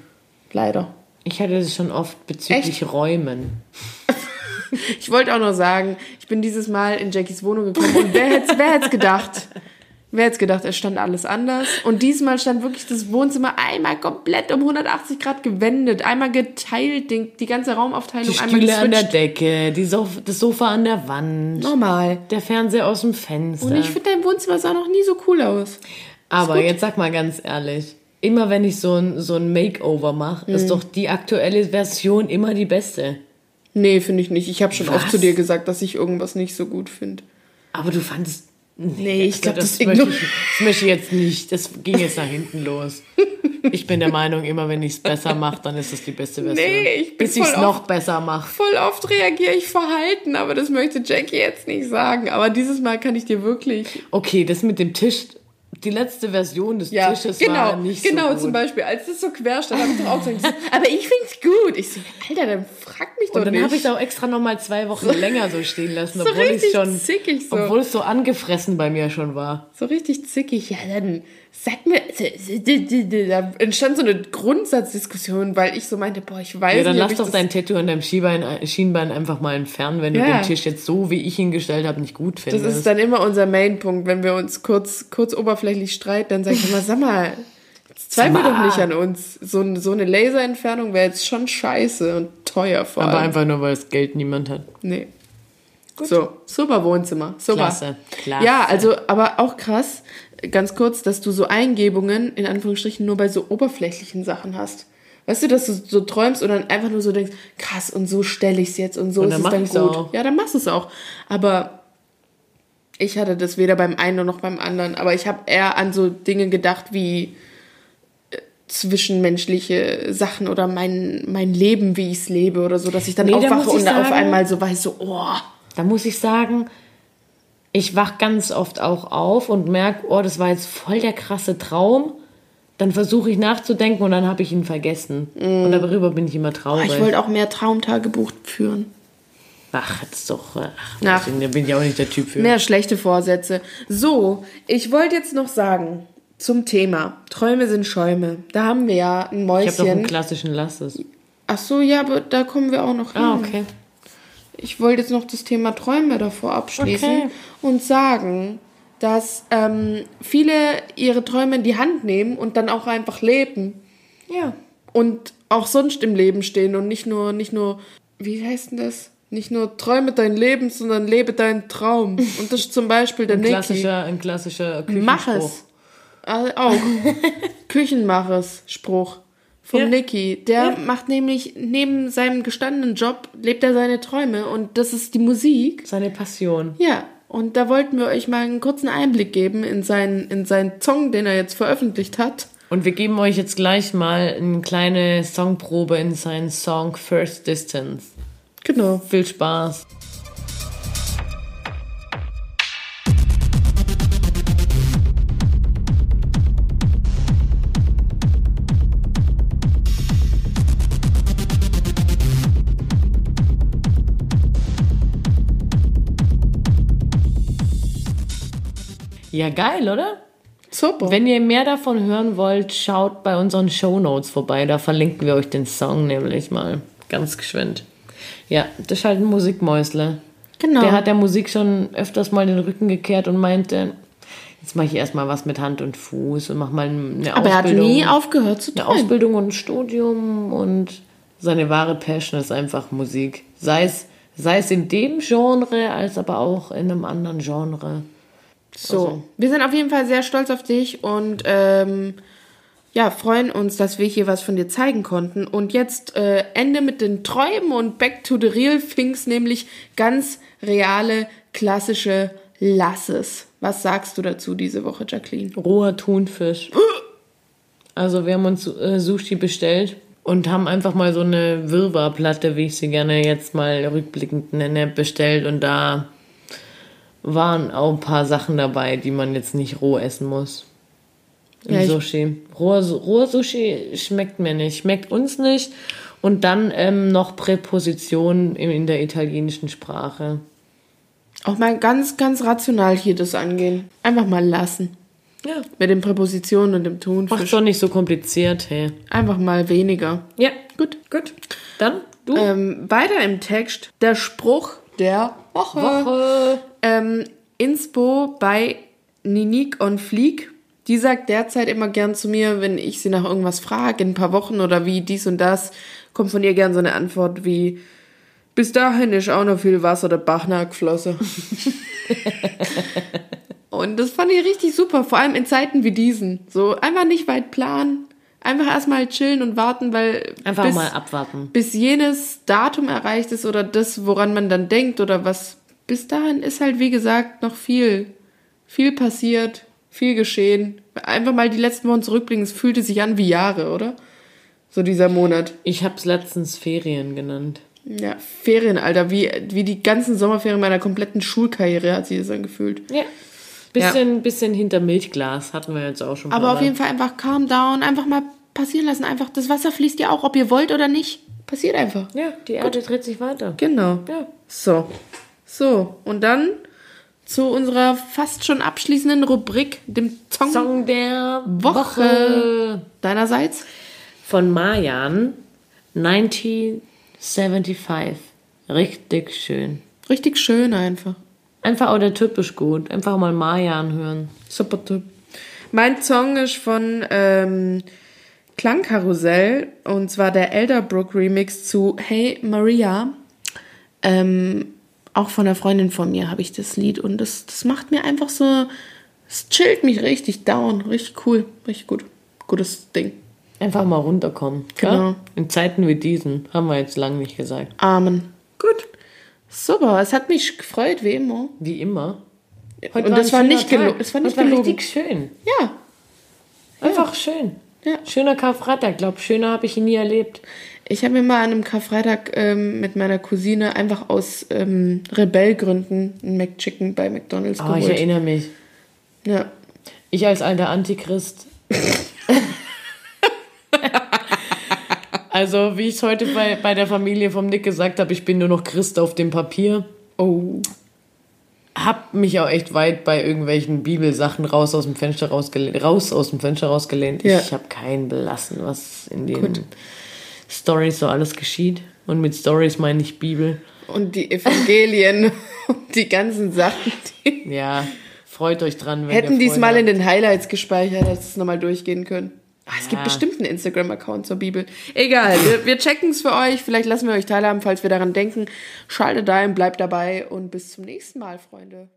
Leider. Ich hatte das schon oft bezüglich Räumen. Ich wollte auch noch sagen, ich bin dieses Mal in Jackies Wohnung gekommen und wer hätte wer hätt's gedacht? Wer hätte gedacht, es stand alles anders? Und diesmal stand wirklich das Wohnzimmer einmal komplett um 180 Grad gewendet, einmal geteilt, die, die ganze Raumaufteilung Die einmal Stühle an der. Decke, die Sof das Sofa an der Wand, Normal. der Fernseher aus dem Fenster. Und ich finde, dein Wohnzimmer sah noch nie so cool aus. Aber jetzt sag mal ganz ehrlich, immer wenn ich so ein, so ein Makeover mache, Mhm. ist doch die aktuelle Version immer die beste. Nee, finde ich nicht. Ich habe schon oft Was? zu dir gesagt, dass ich irgendwas nicht so gut finde. Aber du fandest. Nee, ich glaub, das, das möchte ich, das möchte ich jetzt nicht. Das ging jetzt nach hinten los. Ich bin der Meinung, immer wenn ich es besser mache, dann ist es die beste Version. Nee, ich bin Bis ich es noch besser mache. Voll oft reagiere ich verhalten, aber das möchte Jackie jetzt nicht sagen. Aber dieses Mal kann ich dir wirklich. Okay, das mit dem Tisch, die letzte Version des Ja, Tisches genau, war nicht genau so gut. zum Beispiel, als das so quer stand, habe ich doch auch gesagt, aber ich find's gut. Ich so, Alter, dann frag mich doch Und dann habe ich es auch extra noch mal zwei Wochen länger so stehen lassen, So obwohl ich richtig schon, zickig so. obwohl es so angefressen bei mir schon war. so richtig zickig. Ja, dann sag mir, da entstand so eine Grundsatzdiskussion, weil ich so meinte, boah, ich weiß Ja, dann nicht, ob lass doch das dein Tattoo an deinem Schienbein, Schienbein einfach mal entfernen, wenn du Ja. den Tisch jetzt so, wie ich ihn gestellt habe, nicht gut Das findest. ist dann immer unser Mainpunkt, wenn wir uns kurz, kurz oberflächlich streiten, dann sag ich immer, sag mal, zweifel doch nicht an uns. So, so eine Laserentfernung wäre jetzt schon scheiße und teuer vor Aber allem. einfach nur, weil das Geld niemand hat. Nee. So, super Wohnzimmer. Super. Klasse, klasse. Ja, also, aber auch krass, ganz kurz, dass du so Eingebungen in Anführungsstrichen nur bei so oberflächlichen Sachen hast. Weißt du, dass du so träumst und dann einfach nur so denkst, krass, und so stelle ich es jetzt und so Und ist dann es dann gut. auch. Ja, dann machst du es auch. Aber ich hatte das weder beim einen noch beim anderen. Aber ich habe eher an so Dinge gedacht wie äh, zwischenmenschliche Sachen oder mein, mein Leben, wie ich es lebe oder so, dass ich dann Nee, da aufwache ich und dann auf sagen- einmal so weiß, so, oh, Da muss ich sagen, ich wach ganz oft auch auf und merke, oh, das war jetzt voll der krasse Traum. Dann versuche ich nachzudenken und dann habe ich ihn vergessen. Und darüber bin ich immer traurig. Mm. Ich wollte auch mehr Traumtagebuch führen. ach, jetzt doch. Ach, Ach. Da bin ich auch nicht der Typ für. Mehr schlechte Vorsätze. So, ich wollte jetzt noch sagen zum Thema Träume sind Schäume. Da haben wir ja ein ich habe doch einen Mäuschen. klassischen Lasses. Ach so, ja, aber da kommen wir auch noch hin. Ah, okay. Ich wollte jetzt noch das Thema Träume davor abschließen Okay. und sagen, dass ähm, viele ihre Träume in die Hand nehmen und dann auch einfach leben Ja. und auch sonst im Leben stehen und nicht nur, nicht nur, wie heißt denn das? Nicht nur träume dein Leben, sondern lebe deinen Traum. Und das ist zum Beispiel der Ein Niki. klassischer, ein klassischer Mach Küchenspruch. es. Also auch. Küchenmaches Spruch vom Ja. Niki. Der Ja. macht nämlich neben seinem gestandenen Job lebt er seine Träume und das ist die Musik. Seine Passion. Ja. Und da wollten wir euch mal einen kurzen Einblick geben in seinen, in seinen Song, den er jetzt veröffentlicht hat. Und wir geben euch jetzt gleich mal eine kleine Songprobe in seinen Song First Distance. Genau. Viel Spaß. Ja, geil, oder? Super. Wenn ihr mehr davon hören wollt, schaut bei unseren Shownotes vorbei. Da verlinken wir euch den Song nämlich mal. Ganz geschwind. Ja, das ist halt ein Musikmäusle. genau. Der hat der Musik schon öfters mal den Rücken gekehrt und meinte, jetzt mache ich erstmal was mit Hand und Fuß und mach mal eine Aber er hat Ausbildung. nie aufgehört zu eine träumen. Ausbildung und ein Studium und seine wahre Passion ist einfach Musik. Sei es, sei es in dem Genre, als aber auch in einem anderen Genre. So, Also. wir sind auf jeden Fall sehr stolz auf dich und ähm, ja, freuen uns, dass wir hier was von dir zeigen konnten. Und jetzt äh, Ende mit den Träumen und back to the real things, nämlich ganz reale, klassische Lasses. Was sagst du dazu diese Woche, Jacqueline? Roher Thunfisch. Also wir haben uns äh, Sushi bestellt und haben einfach mal so eine Wirrwarrplatte, wie ich sie gerne jetzt mal rückblickend nenne, bestellt und da waren auch ein paar Sachen dabei, die man jetzt nicht roh essen muss. Im Ja, Sushi. Roher, roher Sushi schmeckt mir nicht, schmeckt uns nicht Und dann ähm, noch Präpositionen in, in der italienischen Sprache. Auch mal ganz, ganz rational hier das angehen. Einfach mal lassen. Ja. Mit den Präpositionen und dem Macht Tonfisch. schon nicht so kompliziert, hey. Einfach mal weniger. Ja, gut, gut. Dann du. Ähm, weiter im Text. Der Spruch der Woche. Woche. Ähm, Inspo bei Ninik on Fleek. Die sagt derzeit immer gern zu mir, wenn ich sie nach irgendwas frage, in ein paar Wochen oder wie dies und das, kommt von ihr gern so eine Antwort wie, bis dahin ist auch noch viel Wasser der Bach nachgeflossen. und das fand ich richtig super, vor allem in Zeiten wie diesen. So einfach nicht weit planen, einfach erstmal chillen und warten, weil Einfach bis, mal abwarten. bis jenes Datum erreicht ist oder das, woran man dann denkt oder was. Bis dahin ist halt, wie gesagt, noch viel, viel passiert, viel geschehen. Einfach mal die letzten Wochen zurückblicken, es fühlte sich an wie Jahre, oder? So dieser Monat. Ich hab's letztens Ferien genannt. Ja, Ferien, Alter, wie, wie die ganzen Sommerferien meiner kompletten Schulkarriere hat sich das angefühlt. Ja. Bisschen, bisschen hinter Milchglas hatten wir jetzt auch schon. Aber auf jeden Fall einfach calm down, einfach mal passieren lassen. Einfach, das Wasser fließt ja auch, ob ihr wollt oder nicht. Passiert einfach. Ja, die Erde dreht sich weiter. Genau. Ja. So. So, und dann zu unserer fast schon abschließenden Rubrik, dem Song, Song der Woche. Woche. deinerseits. Von Mayan 1975. Richtig schön. Richtig schön einfach. Einfach auch der typisch gut. Einfach mal Mayan hören. Super Typ. Mein Song ist von ähm, Klangkarussell und zwar der Elderbrook Remix zu Hey Maria. Ähm, auch von einer Freundin von mir habe ich das Lied und das, das macht mir einfach so, es chillt mich richtig down, richtig cool, richtig gut. Gutes Ding. Einfach mal runterkommen. Genau. Ja? In Zeiten wie diesen. Haben wir jetzt lange nicht gesagt. Amen. Gut. Super, es hat mich gefreut, wie immer. Wie immer. Und ein das war nicht Tag. es war nicht Heute gelogen. richtig schön. Ja, Einfach schön. Ja. Schöner Karfreitag. Glaub, schöner habe ich ihn nie erlebt. Ich habe mir mal an einem Karfreitag ähm, mit meiner Cousine einfach aus ähm, Rebellgründen ein McChicken bei McDonalds Oh, ich geholt. erinnere mich. Ja. Ich als alter Antichrist. also, wie ich es heute bei, bei der Familie vom Nick gesagt habe, ich bin nur noch Christ auf dem Papier. Oh. Hab mich auch echt weit bei irgendwelchen Bibelsachen raus aus dem Fenster rausgelehnt. Raus aus dem Fenster rausgelehnt. Ja. Ich habe keinen belassen, was in den Gut. Stories so alles geschieht. Und mit Stories meine ich Bibel. Und die Evangelien und die ganzen Sachen, die Ja, freut euch dran, wenn hätten ihr dies Freude mal habt. in den Highlights gespeichert, dass es nochmal durchgehen können. Ah, es gibt Ja. bestimmt einen Instagram-Account zur Bibel. Egal, wir, wir checken es für euch. Vielleicht lassen wir euch teilhaben, falls wir daran denken. Schaltet ein, bleibt dabei und bis zum nächsten Mal, Freunde.